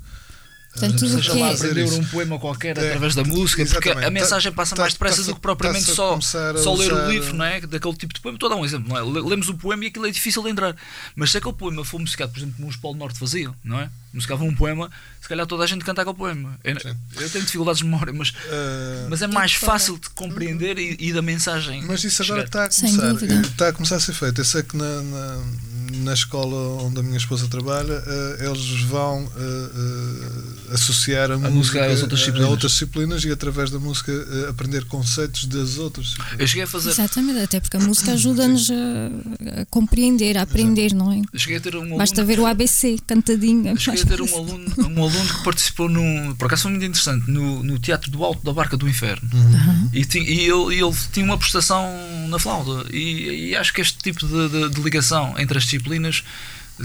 Speaker 4: Portanto, tudo seja lá aprender um poema qualquer é, através da música, exatamente. porque a mensagem tá- passa tá, mais depressa tá, do que propriamente só, só ler o livro, não é? Daquele tipo de poema. Estou a dar um exemplo, não é? Lemos o poema e aquilo é difícil de entrar. Mas se aquele poema for musicado, por exemplo, como os Polo Norte faziam, não é? Musicavam um poema, se calhar toda a gente canta aquele poema. Eu, eu tenho dificuldades de memória, mas, uh, mas é mais fácil de compreender e, e, da mensagem.
Speaker 2: Mas isso agora está a começar. Está a começar a ser feito. Eu sei que na, na na escola onde a minha esposa trabalha, uh, eles vão uh, uh, associar a, a música, às outras disciplinas. a outras disciplinas e através da música aprender conceitos das outras disciplinas.
Speaker 4: Eu cheguei a fazer.
Speaker 1: Exatamente, até porque a música ajuda-nos a, a, compreender, a aprender, Exato. não é?
Speaker 4: Eu cheguei a ter um aluno,
Speaker 1: Basta ver o ABC cantadinho.
Speaker 4: Eu cheguei a ter um aluno, um aluno que participou num. Por acaso foi muito interessante, no, no Teatro do Alto da Barca do Inferno. Uhum. E, tinha, e ele, ele, tinha uma prestação na flauta. E, e acho que este tipo de, de, de ligação entre as disciplinas disciplinas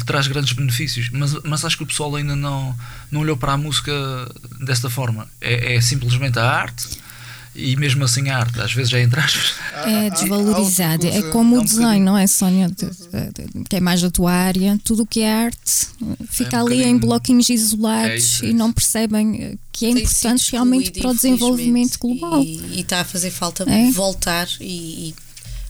Speaker 4: traz grandes benefícios, mas, mas acho que o pessoal ainda não, não olhou para a música desta forma. É, é simplesmente a arte e mesmo assim a arte, às vezes já entre aspas.
Speaker 1: É desvalorizado. É como o desenho, não é, Sónia? Que é mais a tua área. Tudo o que é arte fica é um ali em bloquinhos isolados é e não percebem que é importante realmente para o desenvolvimento global.
Speaker 3: E, está a fazer falta é? voltar e, e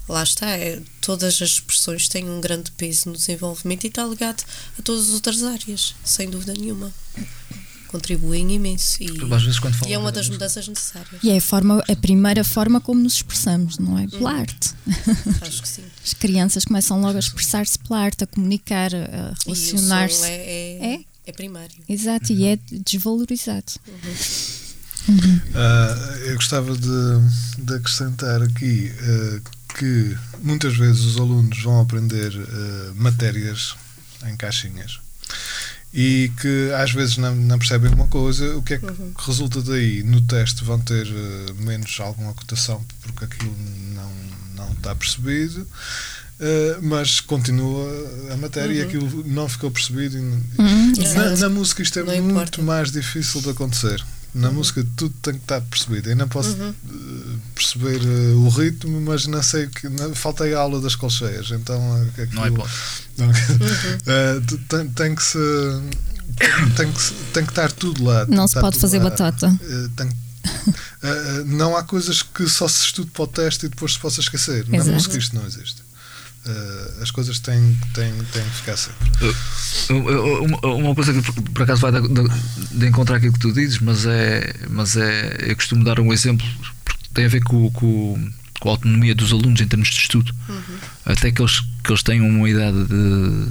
Speaker 3: lá está, é, todas as expressões têm um grande peso no desenvolvimento e está ligado a todas as outras áreas, sem dúvida nenhuma. Contribuem imenso e, e é uma das mudanças necessárias.
Speaker 1: E é a, forma, a primeira forma como nos expressamos, não é? Pela hum. arte. <laughs>
Speaker 3: Acho que sim.
Speaker 1: As crianças começam logo a expressar-se pela arte, a comunicar, a relacionar-se.
Speaker 3: É, é, é, é, primário.
Speaker 1: Exato, uhum. e é desvalorizado.
Speaker 2: Uhum. Uhum. Uh, eu gostava de, de acrescentar aqui uh, que muitas vezes os alunos vão aprender uh, matérias em caixinhas e que às vezes não, não percebem uma coisa, o que é que uhum. resulta daí? No teste vão ter uh, menos alguma cotação porque aquilo não, não está percebido. Uh, mas continua a matéria uhum. e aquilo não ficou percebido. Uhum. Na, na, música isto é não muito importa. mais difícil de acontecer. Na uhum. música tudo tem que estar percebido. Eu não posso uhum. Eh, perceber uh, o ritmo, mas não sei que. Não, faltei a aula das colcheias, então. Uh,
Speaker 4: aquilo, não é bom. <laughs>
Speaker 2: uh, tem, tem, que se. Tem, que, tem que estar tudo lá.
Speaker 1: Não se pode fazer lá. batata.
Speaker 2: tem, não há coisas que só se estude para o teste e depois se possa esquecer. Exato. Na música isto não existe. Uh, as coisas têm, têm, têm que ficar sempre.
Speaker 4: Uh, uma, uma, coisa que por acaso vai de, de, encontrar aquilo que tu dizes, mas é, mas é. Eu costumo dar um exemplo porque tem a ver com, com, com a autonomia dos alunos em termos de estudo. Uhum. Até que eles, que eles tenham uma idade de,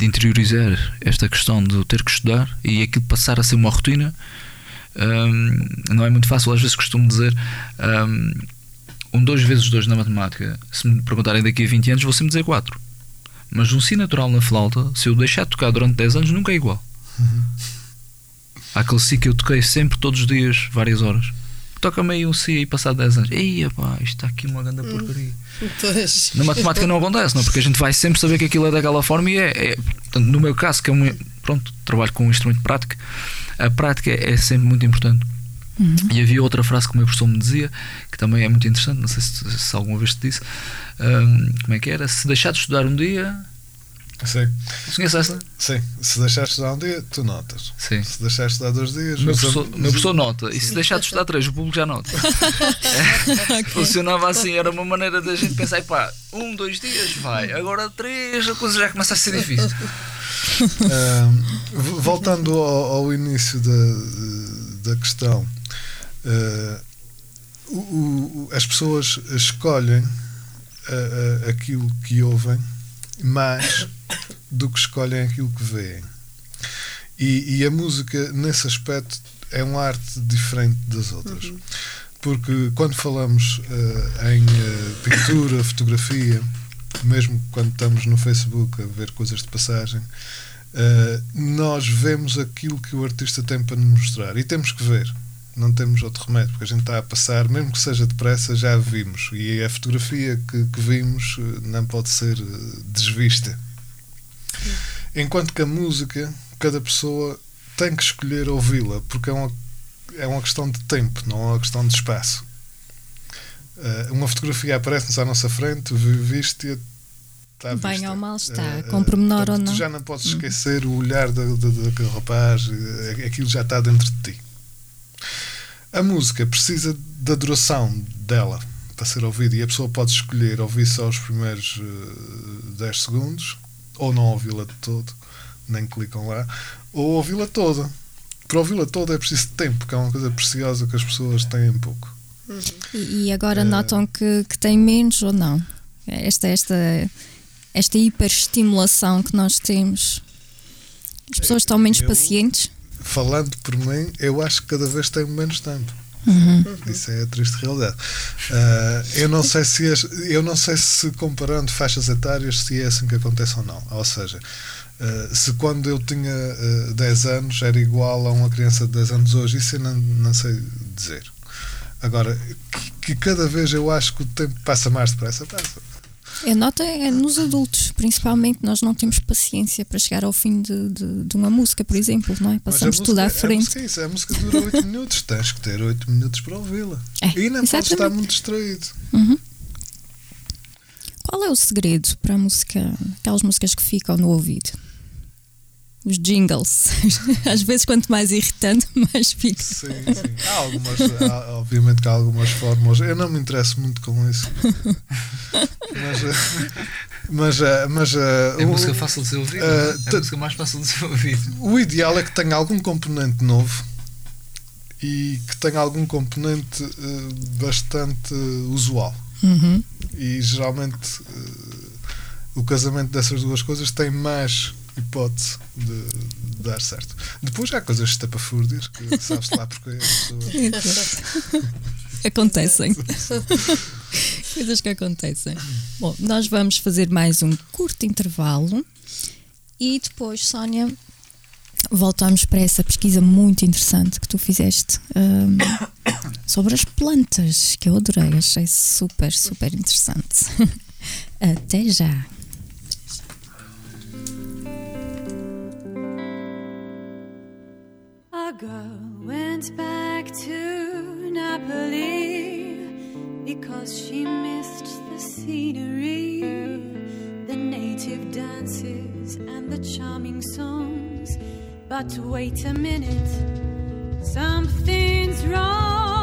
Speaker 4: de interiorizar esta questão de ter que estudar e aquilo passar a ser uma rotina. Um, não é muito fácil, às vezes costumo dizer. Um, um 2 vezes 2 na matemática, se me perguntarem daqui a 20 anos, vou sempre dizer 4. Mas um Si natural na flauta, se eu deixar de tocar durante 10 anos, nunca é igual. Uhum. Há aquele si que eu toquei sempre, todos os dias, várias horas. Toca-me aí um si aí passado 10 anos. Ei, pá, isto está aqui uma grande porcaria.
Speaker 3: Pois.
Speaker 4: Na matemática não acontece, não? Porque a gente vai sempre saber que aquilo é daquela forma e é. é- portanto, no meu caso, que é um. Pronto, trabalho com um instrumento prático, a prática é sempre muito importante. E havia outra frase que o meu professor me dizia, que também é muito interessante, não sei se, se alguma vez te disse. hum, como é que era? Se deixar de estudar um dia.
Speaker 2: Sim,
Speaker 4: conhece essa?
Speaker 2: sim. Se deixares estudar um dia, tu notas.
Speaker 4: Sim.
Speaker 2: Se deixares estudar dois dias,
Speaker 4: O meu professor, meu professor nota, e se deixar de estudar três, o público já nota. <laughs> Funcionava assim, era uma maneira da gente pensar, pá, um, dois dias vai, agora três, a coisa já começa a ser difícil.
Speaker 2: V- voltando ao, ao início da, da questão, ah, o- o- as pessoas escolhem ah, ah, aquilo que ouvem mais do que escolhem aquilo que veem. E, e a música, nesse aspecto, é uma arte diferente das outras. Porque quando falamos ah, em ah, pintura, <laughs> fotografia, mesmo quando estamos no Facebook a ver coisas de passagem, Uh, nós vemos aquilo que o artista tem para nos mostrar e temos que ver. Não temos outro remédio, porque a gente está a passar, mesmo que seja depressa, já a vimos. E a fotografia que, que vimos uh, não pode ser uh, desvista. Enquanto que a música, cada pessoa tem que escolher ouvi-la, porque é uma, é uma questão de tempo, não é uma questão de espaço. Uh, uma fotografia aparece-nos à nossa frente, vi- viste-a, está
Speaker 1: Bem
Speaker 2: vista.
Speaker 1: ou mal está,
Speaker 2: Eh,
Speaker 1: com
Speaker 2: eh,
Speaker 1: pormenor ou não.
Speaker 2: Tu já não podes esquecer o olhar da- da- daquele rapaz, eh, aquilo já está dentro de ti. A música precisa da duração dela para ser ouvida e a pessoa pode escolher ouvir só os primeiros eh, 10 segundos ou não ouvi-la de todo, nem clicam lá, ou ouvi-la toda. Para ouvi-la toda é preciso tempo, que é uma coisa preciosa que as pessoas têm pouco.
Speaker 1: E, e agora
Speaker 2: Eh,
Speaker 1: notam que, que tem menos ou não? Esta, esta, esta hiperestimulação que nós temos. As pessoas estão menos
Speaker 2: Eu-
Speaker 1: pacientes?
Speaker 2: Falando por mim, eu acho que cada vez tenho menos tempo. Isso é a triste realidade. Ah, eu não sei se as- eu não sei se comparando faixas etárias se é assim que acontece ou não. Ou seja, ah, se quando eu tinha ah, 10 anos era igual a uma criança de 10 anos hoje, isso eu não, não sei dizer. Agora, que, que cada vez eu acho que o tempo passa mais depressa, passa.
Speaker 1: Eu noto é nos adultos, principalmente, nós não temos paciência para chegar ao fim de, de, de uma música, por exemplo, não é?
Speaker 2: A
Speaker 1: Passamos tudo à
Speaker 2: música- A
Speaker 1: frente.
Speaker 2: música, é isso, a música dura 8 <laughs> minutos, tens que ter 8 minutos para ouvi-la.
Speaker 1: É,
Speaker 2: e não podes estar
Speaker 1: exatamente.
Speaker 2: muito distraído.
Speaker 1: Qual é o segredo para a música, aquelas músicas que ficam no ouvido? Os jingles. <laughs> Às vezes, quanto mais irritante, <laughs> mais fica.
Speaker 2: Sim, sim. Há algumas, há- obviamente que há algumas fórmulas. Eu não me interesso muito com isso. Mas, eh, mas, eh, mas eh,
Speaker 4: É
Speaker 2: o-
Speaker 4: música fácil de ser ouvida.
Speaker 2: eh,
Speaker 4: é a música mais fácil de ser ouvida.
Speaker 2: o ideal é que tenha algum componente novo e que tenha algum componente eh, bastante usual.
Speaker 1: Uhum.
Speaker 2: E geralmente eh, o casamento dessas duas coisas tem mais hipótese de, de dar certo. Depois há coisas estapafúrdias que sabe-se lá porque a pessoa. <laughs>
Speaker 1: Acontecem. <laughs> Coisas que acontecem. Bom, nós vamos fazer mais um curto intervalo e depois, Sónia, voltamos para essa pesquisa muito interessante que tu fizeste hum, <coughs> sobre as plantas, que eu adorei, achei super, super interessante. <laughs> Até já.
Speaker 5: Went back to Napoli because she missed the scenery, the native dances, and the charming songs. But wait a minute, something's wrong.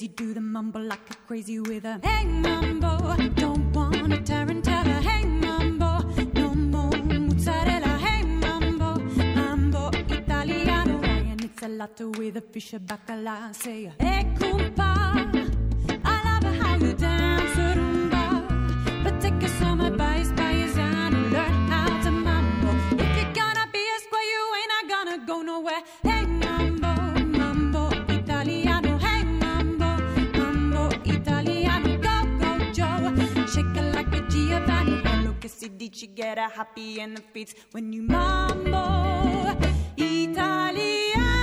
Speaker 5: You do the mumble like a crazy with a hey mumbo. Don't wanna tarantella, hey mumbo. No more mozzarella, hey mumbo. Mambo italiano, and it's a latte with a fish of bacala. Say hey compa, I love how you dance rumba, but take a summer. Get a happy in the feet when you mambo Italiano.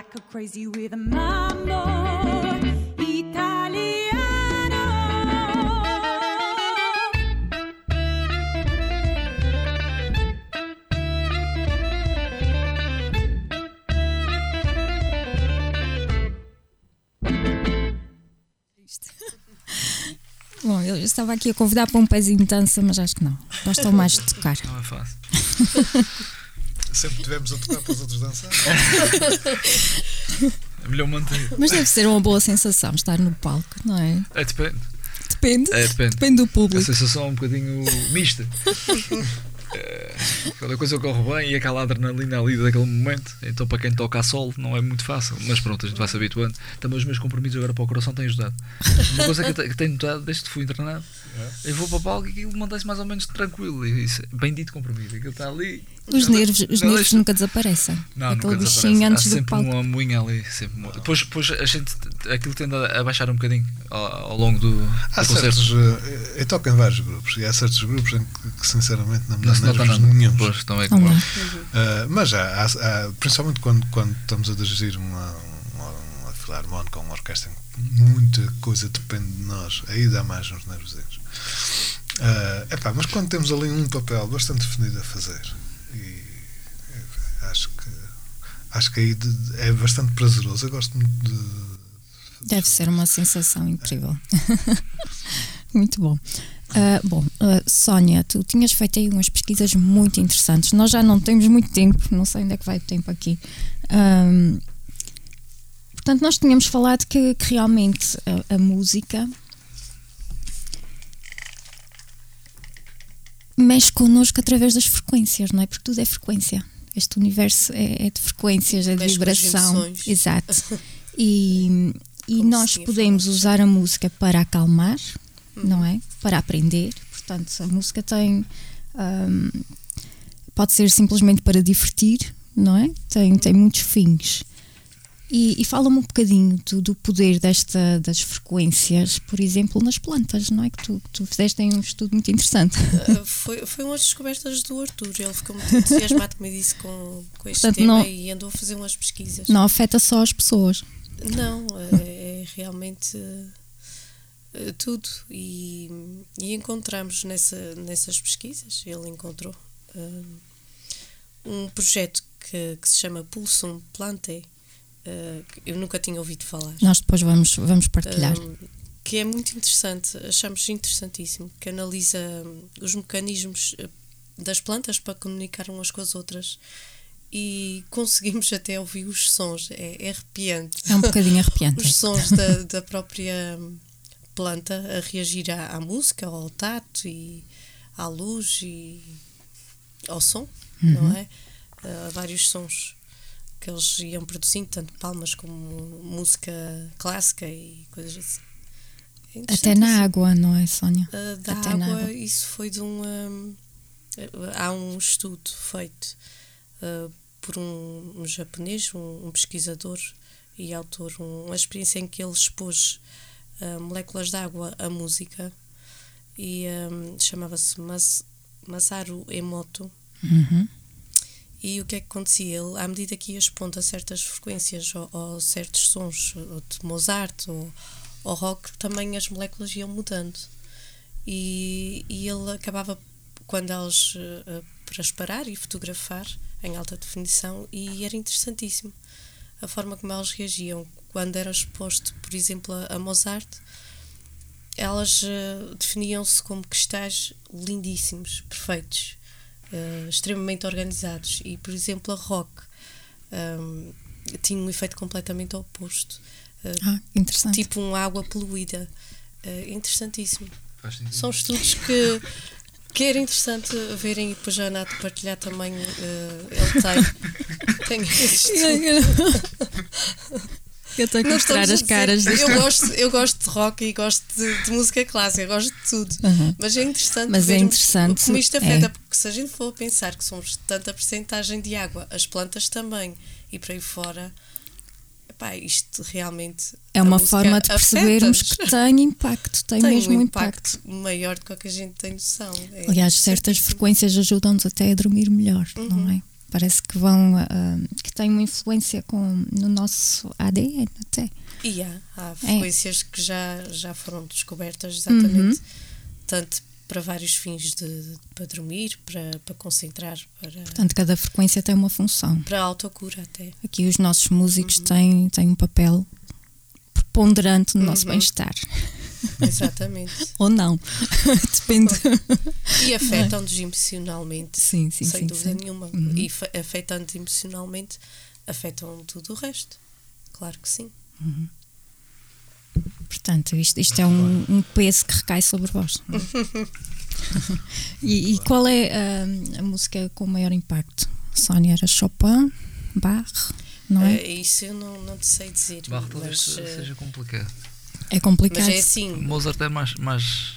Speaker 5: Like a crazy with a mambo italiano. <laughs>
Speaker 1: Bom, eu estava aqui a convidar para um pezinho de dança, mas acho que não. Gostam mais de tocar.
Speaker 4: Não é fácil. <laughs>
Speaker 2: Sempre tivemos a tocar para os outros dançar.
Speaker 4: É melhor manter.
Speaker 1: Mas deve ser uma boa sensação estar no palco, não é?
Speaker 4: É, depende.
Speaker 1: Depende.
Speaker 4: É, depende.
Speaker 1: Depende do
Speaker 4: A
Speaker 1: público.
Speaker 4: sensação é um bocadinho mista. <laughs> É, Quando a coisa corre bem e aquela adrenalina ali daquele momento, então para quem toca a solo não é muito fácil, mas pronto, a gente vai se habituando. Também os meus compromissos agora para o coração têm ajudado. Uma coisa que eu que tenho notado desde que fui internado, eu vou para o palco e aquilo mantém-se mais ou menos tranquilo. E isso, é bendito compromisso, aquilo está ali.
Speaker 1: Os
Speaker 4: Não-
Speaker 1: nervos, os
Speaker 4: não
Speaker 1: nervos
Speaker 4: deixa-
Speaker 1: nunca desaparecem.
Speaker 4: Não,
Speaker 1: Aquele
Speaker 4: nunca
Speaker 1: bichinho antes
Speaker 4: Há
Speaker 1: do
Speaker 4: sempre
Speaker 1: palco.
Speaker 4: uma moinha ali. Sempre uma- Depois, depois a gente, aquilo tende a baixar um bocadinho ao, ao longo do,
Speaker 2: Há
Speaker 4: do concerto.
Speaker 2: certos. eh, Eu toco em vários grupos e há certos grupos em que, que, sinceramente não me
Speaker 4: Não
Speaker 2: dá
Speaker 4: se nota nada.
Speaker 2: nenhum.
Speaker 4: Pois, então é
Speaker 1: Não
Speaker 4: como
Speaker 1: é?
Speaker 2: Uh, mas já, há, há- principalmente quando, quando estamos a dirigir uma, uma, uma filarmónica ou uma orquestra muita coisa depende de nós, aí dá mais uns nervosinhos. Uh, epá, mas quando temos ali um papel bastante definido a fazer, e, acho que acho que aí de- é bastante prazeroso. Eu gosto muito de.
Speaker 1: Deve ser uma sensação incrível. <laughs> muito bom. Ah, bom, ah, Sónia, tu tinhas feito aí umas pesquisas muito interessantes. Nós já não temos muito tempo, não sei onde é que vai o tempo aqui. Ahm, portanto, nós tínhamos falado que, que realmente a, a música mexe connosco através das frequências, não é? Porque tudo é frequência. Este universo é, é de frequências, é de
Speaker 3: Mexe
Speaker 1: vibração. Exato. <laughs> E, e nós podemos usar a música para acalmar,
Speaker 3: Uhum.
Speaker 1: não é? Para aprender. Portanto, a música tem. ahm, pode ser simplesmente para divertir, não é? Tem, tem muitos fins. E, e fala-me um bocadinho do, do poder desta, das frequências, por exemplo, nas plantas, não é? Que tu, tu fizeste um estudo muito interessante.
Speaker 3: Uh, foi, foi umas descobertas do Arthur. Ele ficou muito entusiasmado, como disse, com, com este
Speaker 1: Portanto,
Speaker 3: tema
Speaker 1: não-
Speaker 3: e andou a fazer umas pesquisas.
Speaker 1: Não afeta só as pessoas.
Speaker 3: Não, é, é realmente uh, tudo. E, e encontramos nessa, nessas pesquisas, ele encontrou uh, um projeto que, que se chama Pulsum Plante, uh, que eu nunca tinha ouvido falar.
Speaker 1: Nós depois vamos, vamos partilhar.
Speaker 3: Que é muito interessante, achamos interessantíssimo, que analisa um, os mecanismos das plantas para comunicar umas com as outras e conseguimos <laughs> até ouvir os sons, é, é arrepiante.
Speaker 1: É um bocadinho <laughs> arrepiante.
Speaker 3: os sons da, da própria hum, planta a reagir à, à música, ao tato e à luz e ao som, não é? Uh, vários sons que eles iam produzindo, tanto palmas como música clássica e coisas assim. É
Speaker 1: Até na água, não é, Sónia?
Speaker 3: Uh, da
Speaker 1: Até na
Speaker 3: água,
Speaker 1: água.
Speaker 3: isso foi de um. um, há um estudo feito uh, por um, um japonês, um, um pesquisador e autor, um- uma experiência em que ele expôs uh, moléculas de água à música e um, chamava-se Mas, Masaru Emoto.
Speaker 1: Uhum.
Speaker 3: E o que é que acontecia? Ele, à medida que ia expondo a certas frequências ou, ou certos sons, ou de Mozart ou, ou rock, também as moléculas iam mudando. e, e ele acabava, quando elas, uh, para parar e fotografar em alta definição, e era interessantíssimo a forma como elas reagiam. Quando era exposto, por exemplo, a, Mozart, elas uh, definiam-se como cristais lindíssimos, perfeitos, uh, extremamente organizados. E, por exemplo, a rock um, tinha um efeito completamente oposto. Uh,
Speaker 1: Ah, interessante.
Speaker 3: tipo um água poluída. Uh, interessantíssimo. São estudos que, que era interessante verem e depois a Anato partilhar também. uh, ele tem, tem estudos. <laughs>
Speaker 1: Eu que
Speaker 3: Não
Speaker 1: mostrar
Speaker 3: a
Speaker 1: as
Speaker 3: dizer-
Speaker 1: caras deste.
Speaker 3: eu <laughs> gosto, eu gosto de rock e gosto de, de música clássica, gosto de tudo.
Speaker 1: Uhum.
Speaker 3: Mas é interessante
Speaker 1: Mas é interessante,
Speaker 3: como isto afeta,
Speaker 1: é.
Speaker 3: porque se a gente for pensar que somos tanta porcentagem de água, as plantas também, e por aí fora, epá, isto realmente
Speaker 1: É
Speaker 3: a
Speaker 1: uma forma de percebermos que tem impacto, tem,
Speaker 3: tem
Speaker 1: mesmo
Speaker 3: um
Speaker 1: impacto.
Speaker 3: impacto maior do que a gente tem noção. É
Speaker 1: Aliás, certas frequências ajudam-nos até a dormir melhor,
Speaker 3: Uhum.
Speaker 1: não é? Parece que vão ah, que têm uma influência com, no nosso ADN até.
Speaker 3: E há, há
Speaker 1: É.
Speaker 3: frequências que já, já foram descobertas exatamente,
Speaker 1: Uhum.
Speaker 3: tanto para vários fins de, para dormir, para, para concentrar, para,
Speaker 1: Portanto, cada frequência tem uma função.
Speaker 3: para a autocura até.
Speaker 1: Aqui os nossos músicos
Speaker 3: Uhum.
Speaker 1: têm, têm um papel preponderante no nosso
Speaker 3: Uhum.
Speaker 1: bem-estar. <laughs>
Speaker 3: Exatamente.
Speaker 1: Ou não. <laughs> Depende.
Speaker 3: E afetam-nos emocionalmente,
Speaker 1: Sim, sim,
Speaker 3: sem
Speaker 1: sim.
Speaker 3: dúvida
Speaker 1: sim.
Speaker 3: nenhuma.
Speaker 1: Uhum.
Speaker 3: E fa- afetando emocionalmente, afetam tudo o resto. Claro que sim.
Speaker 1: Portanto, isto, isto é um, um peso que recai sobre vós. é? <laughs> e, e qual é ah, a música com maior impacto? Sónia era Chopin, Bach, não é?
Speaker 3: Eh, isso eu não, não te sei dizer.
Speaker 4: Barro talvez
Speaker 3: mas, eh,
Speaker 4: seja complicado.
Speaker 1: É complicado.
Speaker 3: mas é assim,
Speaker 4: Mozart é mais, mais,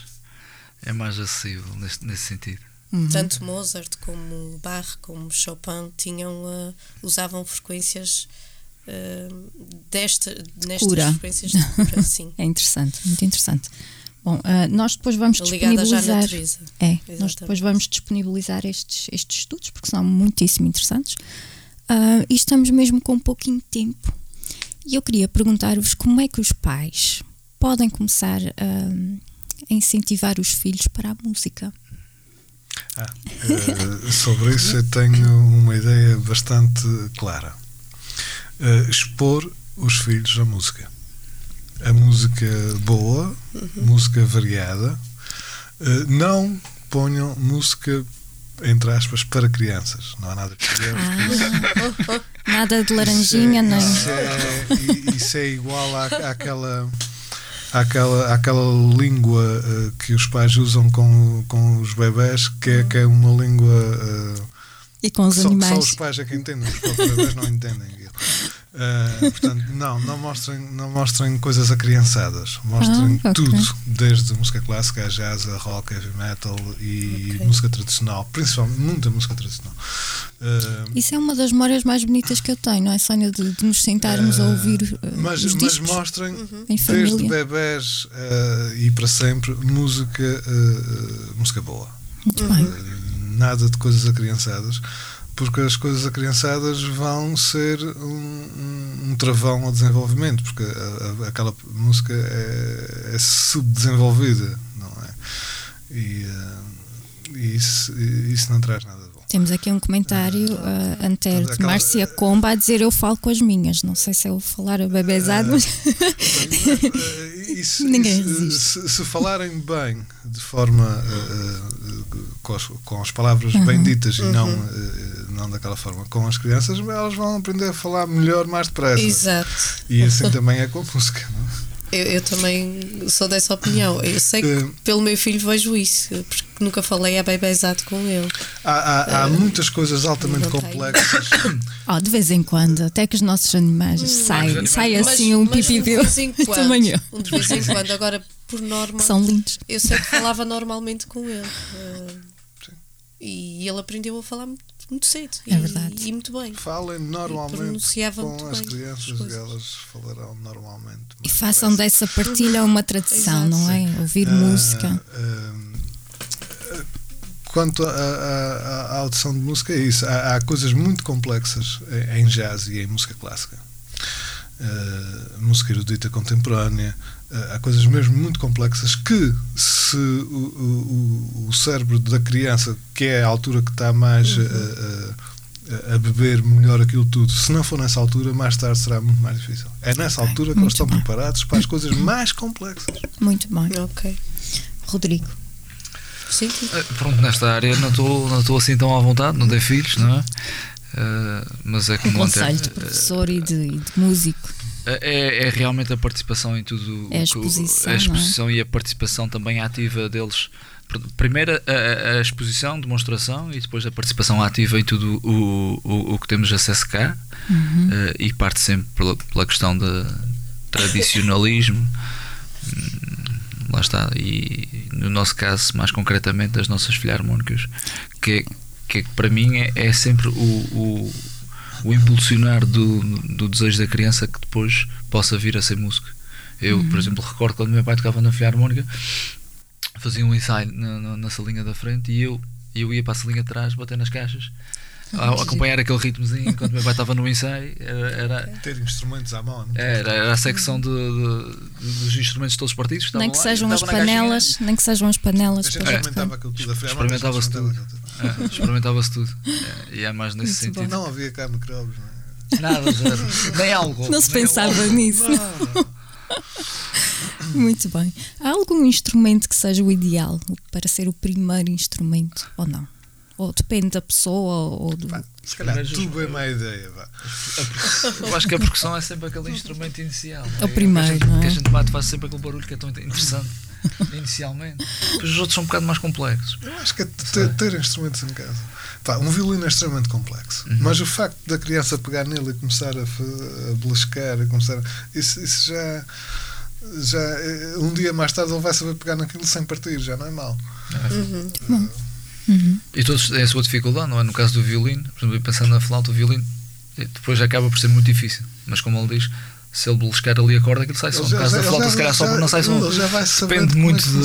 Speaker 4: é mais acessível nesse, nesse sentido.
Speaker 1: Uhum.
Speaker 3: tanto Mozart como Bach como Chopin tinham eh, usavam frequências eh, desta nestas
Speaker 1: cura.
Speaker 3: frequências de cura, <laughs> sim.
Speaker 1: É interessante, muito interessante. Bom, ah, nós depois vamos disponibilizar.
Speaker 3: natureza.
Speaker 1: É, nós depois vamos disponibilizar estes, estes estudos porque são muitíssimo interessantes. Ah, e estamos mesmo com um pouquinho de tempo. E eu queria perguntar-vos como é que os pais podem começar a incentivar os filhos para a música.
Speaker 2: Ah, eh, sobre isso eu tenho uma ideia bastante clara. Eh, expor os filhos à música. A música boa, música variada. Eh, não ponham música, entre aspas, para crianças. Não há nada de crianças.
Speaker 1: Ah, nada de laranjinha,
Speaker 2: isso é,
Speaker 1: nem.
Speaker 2: Isso é, isso é igual à, àquela, àquela, àquela língua eh, que os pais usam com, com os bebés, que é, que é uma língua eh,
Speaker 1: E com os
Speaker 2: que só,
Speaker 1: animais.
Speaker 2: os pais é que entendem, os próprios bebés não entendem <laughs> Eh, portanto, não, não mostrem, não mostrem coisas acriançadas, mostrem
Speaker 1: Ah, ok.
Speaker 2: tudo, desde música clássica, a jazz, a rock, heavy metal e
Speaker 3: Ok.
Speaker 2: música tradicional, principalmente muita música tradicional. Eh,
Speaker 1: Isso é uma das memórias mais bonitas que eu tenho, não é, Sónia? De, de nos sentarmos a
Speaker 2: Eh,
Speaker 1: ouvir
Speaker 2: mas,
Speaker 1: os
Speaker 2: mas mostrem
Speaker 1: em
Speaker 2: desde bebés e para sempre música música boa
Speaker 1: Muito bem.
Speaker 2: Nada de coisas acriançadas porque as coisas acriançadas vão ser um, um- um travão ao desenvolvimento porque a- a- aquela música é, é subdesenvolvida não é e, eh, e isso, isso não traz nada de bom
Speaker 1: Temos aqui um comentário uh, anterior de Márcia Comba a dizer eu falo com as minhas. Não sei se eu vou falar a bebezado, mas
Speaker 2: Eh, isso- <laughs>
Speaker 1: Ninguém
Speaker 2: isso, se, se falarem bem, de forma eh, eh, com, as, com as palavras
Speaker 1: Uhum.
Speaker 2: bem ditas e não, eh, não daquela forma com as crianças, elas vão aprender a falar melhor mais depressa.
Speaker 3: Exato.
Speaker 2: E assim também é com a música. Não é?
Speaker 3: Eu, eu também sou dessa opinião. Eu sei que
Speaker 2: Eh,
Speaker 3: pelo meu filho vejo isso, porque nunca falei a bebezado com ele.
Speaker 2: Há, há, há muitas coisas altamente complexas. <coughs>
Speaker 1: oh, de vez em quando, até que os nossos animais saem,
Speaker 4: animais
Speaker 1: sai
Speaker 4: Mas-
Speaker 1: assim um
Speaker 3: Mas de
Speaker 1: pipi
Speaker 3: vez em quando. <laughs>
Speaker 1: Também eu.
Speaker 3: um de vez em quando. Agora, por norma,
Speaker 1: que são lindos.
Speaker 3: eu sei que falava normalmente com ele. eh, e ele aprendeu a falar muito, muito cedo.
Speaker 1: É
Speaker 3: e,
Speaker 1: verdade.
Speaker 3: E muito bem.
Speaker 2: Falem normalmente com
Speaker 3: muito
Speaker 2: as
Speaker 3: bem as
Speaker 2: crianças e elas falarão normalmente.
Speaker 1: E façam dessa partilha uma tradição,
Speaker 3: Exato.
Speaker 1: não é? Ouvir
Speaker 2: Ah,
Speaker 1: música.
Speaker 2: ah, quanto à- audição de música, é isso. Há, há coisas muito complexas em jazz e em música clássica. eh, música erudita contemporânea. Eh, há coisas mesmo muito complexas que, se o, o, o cérebro da criança, que é a altura que está mais eh, eh, a beber melhor aquilo tudo, se não for nessa altura, mais tarde será muito mais difícil. É nessa
Speaker 1: Ok,
Speaker 2: altura que eles
Speaker 1: muito
Speaker 2: estão
Speaker 1: bem.
Speaker 2: preparados para as coisas mais complexas.
Speaker 1: Muito bem.
Speaker 3: Ok.
Speaker 1: Rodrigo.
Speaker 3: Sim,
Speaker 4: Eh, Pronto, nesta área não estou não estou assim tão à vontade, não tenho filhos, não é? Eh, mas é
Speaker 1: Um
Speaker 4: como ontem,
Speaker 1: conselho de
Speaker 4: eh,
Speaker 1: professor e de, e de músico.
Speaker 4: É, é realmente a participação em tudo.
Speaker 1: É a
Speaker 4: o que-
Speaker 1: exposição,
Speaker 4: a exposição e a participação também ativa deles. Primeiro a, a- exposição, demonstração e depois a participação ativa em tudo o, o, o que temos acesso cá.
Speaker 1: Uhum.
Speaker 4: Eh, e parte sempre pela, pela questão de tradicionalismo. Hum, Lá está. E no nosso caso, mais concretamente, das nossas filharmónicas, que, que para mim é, é sempre o, o, o impulsionar do, do desejo da criança que depois possa vir a ser músico. Eu, por exemplo, recordo quando meu pai tocava na filharmónica, fazia um ensaio na, na, na salinha da frente e eu, eu ia para a salinha de trás, bater nas caixas, a, a acompanhar aquele ritmozinho enquanto meu pai estava no ensaio. Era, era,
Speaker 2: Ter instrumentos à mão. não?
Speaker 4: era, era a secção de, de- de- dos instrumentos todos partidos. que
Speaker 1: Nem que
Speaker 4: lá,
Speaker 1: sejam as panelas, nem que sejam as panelas para
Speaker 2: experimentava aquilo tudo. Freia
Speaker 4: Experimentava-se
Speaker 2: experimentava
Speaker 4: tudo. É, Experimentava-se tudo. É, e é mais nesse
Speaker 1: Muito bom.
Speaker 4: sentido.
Speaker 2: Não havia cá micróbios, não é?
Speaker 4: Nada, zero. Nem álcool.
Speaker 1: Não se
Speaker 4: nem
Speaker 1: pensava
Speaker 4: álcool.
Speaker 1: nisso. Muito bem. Há algum instrumento que seja o ideal para ser o primeiro instrumento ou não? Ou depende da pessoa ou do.
Speaker 2: Pá, se calhar
Speaker 4: Primeiros-
Speaker 2: tudo é má ideia. Vá.
Speaker 4: Eu acho que a percussão é sempre aquele instrumento inicial.
Speaker 1: É o primeiro,
Speaker 4: que a gente,
Speaker 1: não é?
Speaker 4: Que a gente bate faz sempre aquele barulho que é tão interessante inicialmente. Depois os outros são um bocado mais complexos.
Speaker 2: Eu acho que é ter, ter instrumentos em casa. Pá, um violino é extremamente complexo,
Speaker 4: Uhum.
Speaker 2: mas o facto da criança pegar nele e começar a, a beliscar, a começar, isso, isso já, já. eh, Um dia mais tarde ele vai saber pegar naquilo sem partir, já não é mau.
Speaker 1: Uhum.
Speaker 4: E todos têm a sua dificuldade, não é? No caso do violino, por exemplo, pensando na flauta, o violino eh, depois acaba por ser muito difícil. Mas como ele diz, se ele beliscar ali a corda, aquilo sai som. No
Speaker 2: já-
Speaker 4: caso da flauta,
Speaker 2: já-
Speaker 4: se calhar só
Speaker 2: já-
Speaker 4: por não sai som. Depende
Speaker 2: é
Speaker 4: muito
Speaker 2: que
Speaker 4: de,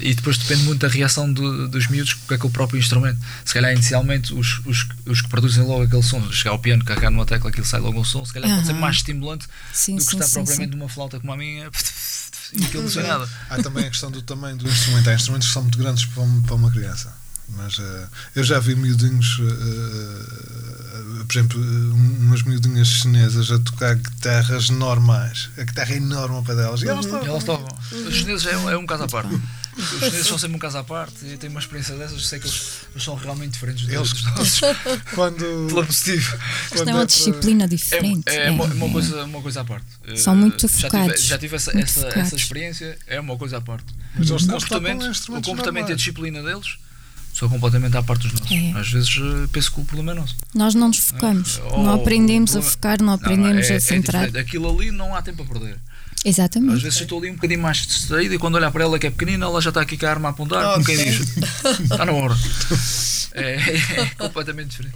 Speaker 4: de- E depois depende muito da reação do- dos miúdos com aquele próprio instrumento. Se calhar inicialmente os, os, os que produzem logo aquele som, chegar ao piano, carregar numa tecla, aquilo sai logo um som, se calhar pode ser mais estimulante
Speaker 1: Sim,
Speaker 4: do que
Speaker 1: sim,
Speaker 4: estar
Speaker 1: sim,
Speaker 4: propriamente
Speaker 1: sim.
Speaker 4: numa flauta como a minha <laughs> e aquilo não sei nada.
Speaker 2: Há também a questão do tamanho do instrumento. Há instrumentos que são muito grandes para uma criança. Mas eh, eu já vi miudinhos, eh, por exemplo, um- umas miudinhas chinesas a tocar guitarras normais. A guitarra é enorme pé delas. E elas
Speaker 4: E
Speaker 2: tocam.
Speaker 4: elas tocam. Os chineses é, um- é um caso à parte. Os chineses são sempre um caso à parte e eu tenho uma experiência dessas, sei que eles, eles são realmente diferentes
Speaker 2: Eles-
Speaker 4: dos nossos. <laughs>
Speaker 2: Quando, quando
Speaker 1: é uma
Speaker 2: para-
Speaker 1: disciplina
Speaker 4: É,
Speaker 1: diferente.
Speaker 4: é uma, uma coisa, uma coisa à parte.
Speaker 1: São muito
Speaker 4: já
Speaker 1: focados,
Speaker 4: Tive, já tive essa, essa, essa experiência, é uma coisa à parte.
Speaker 2: Mas eles,
Speaker 4: O comportamento, o comportamento e a disciplina deles são completamente à parte dos nossos.
Speaker 1: É.
Speaker 4: Às vezes eh, penso que o problema é nosso.
Speaker 1: Nós não nos focamos.
Speaker 4: Ou-
Speaker 1: não aprendemos a
Speaker 4: problema-
Speaker 1: focar, não
Speaker 4: Não,
Speaker 1: aprendemos
Speaker 4: é-
Speaker 1: a
Speaker 4: é
Speaker 1: centrar.
Speaker 4: Aquilo ali não há tempo a perder. Às
Speaker 1: Exatamente.
Speaker 4: vezes eu estou ali um bocadinho mais distraído e quando olhar para ela que é pequenina, ela já está aqui com a arma a apontar, como quem diz. Está na hora. <laughs> É, é completamente diferente.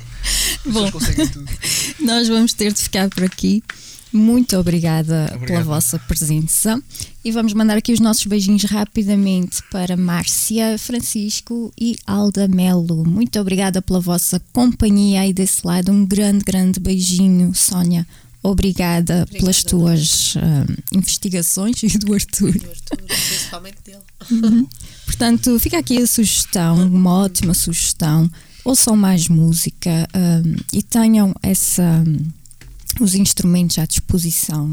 Speaker 1: Bom.
Speaker 4: pessoas conseguem tudo.
Speaker 1: Nós vamos ter de ficar por aqui. Muito obrigada pela
Speaker 4: Obrigado.
Speaker 1: vossa presença. E vamos mandar aqui os nossos beijinhos rapidamente para Márcia, Francisco e Alda Melo. Muito obrigada pela vossa companhia aí desse lado. Um grande, grande beijinho, Sónia. Obrigada, pelas tuas ah, investigações <laughs> e do Arthur.
Speaker 3: do Arthur, principalmente dele.
Speaker 1: Portanto, fica aqui a sugestão, uma ótima sugestão. Ouçam mais música hum, e tenham essa, os instrumentos à disposição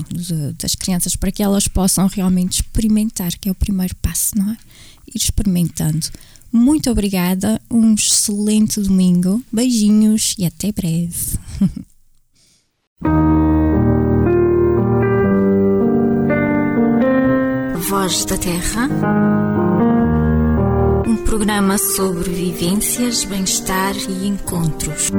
Speaker 1: das crianças para que elas possam realmente experimentar, que é o primeiro passo, não é? Ir experimentando. Muito obrigada, um excelente domingo, beijinhos e até breve. <laughs> Voz da Terra um programa sobre vivências, bem-estar e encontros.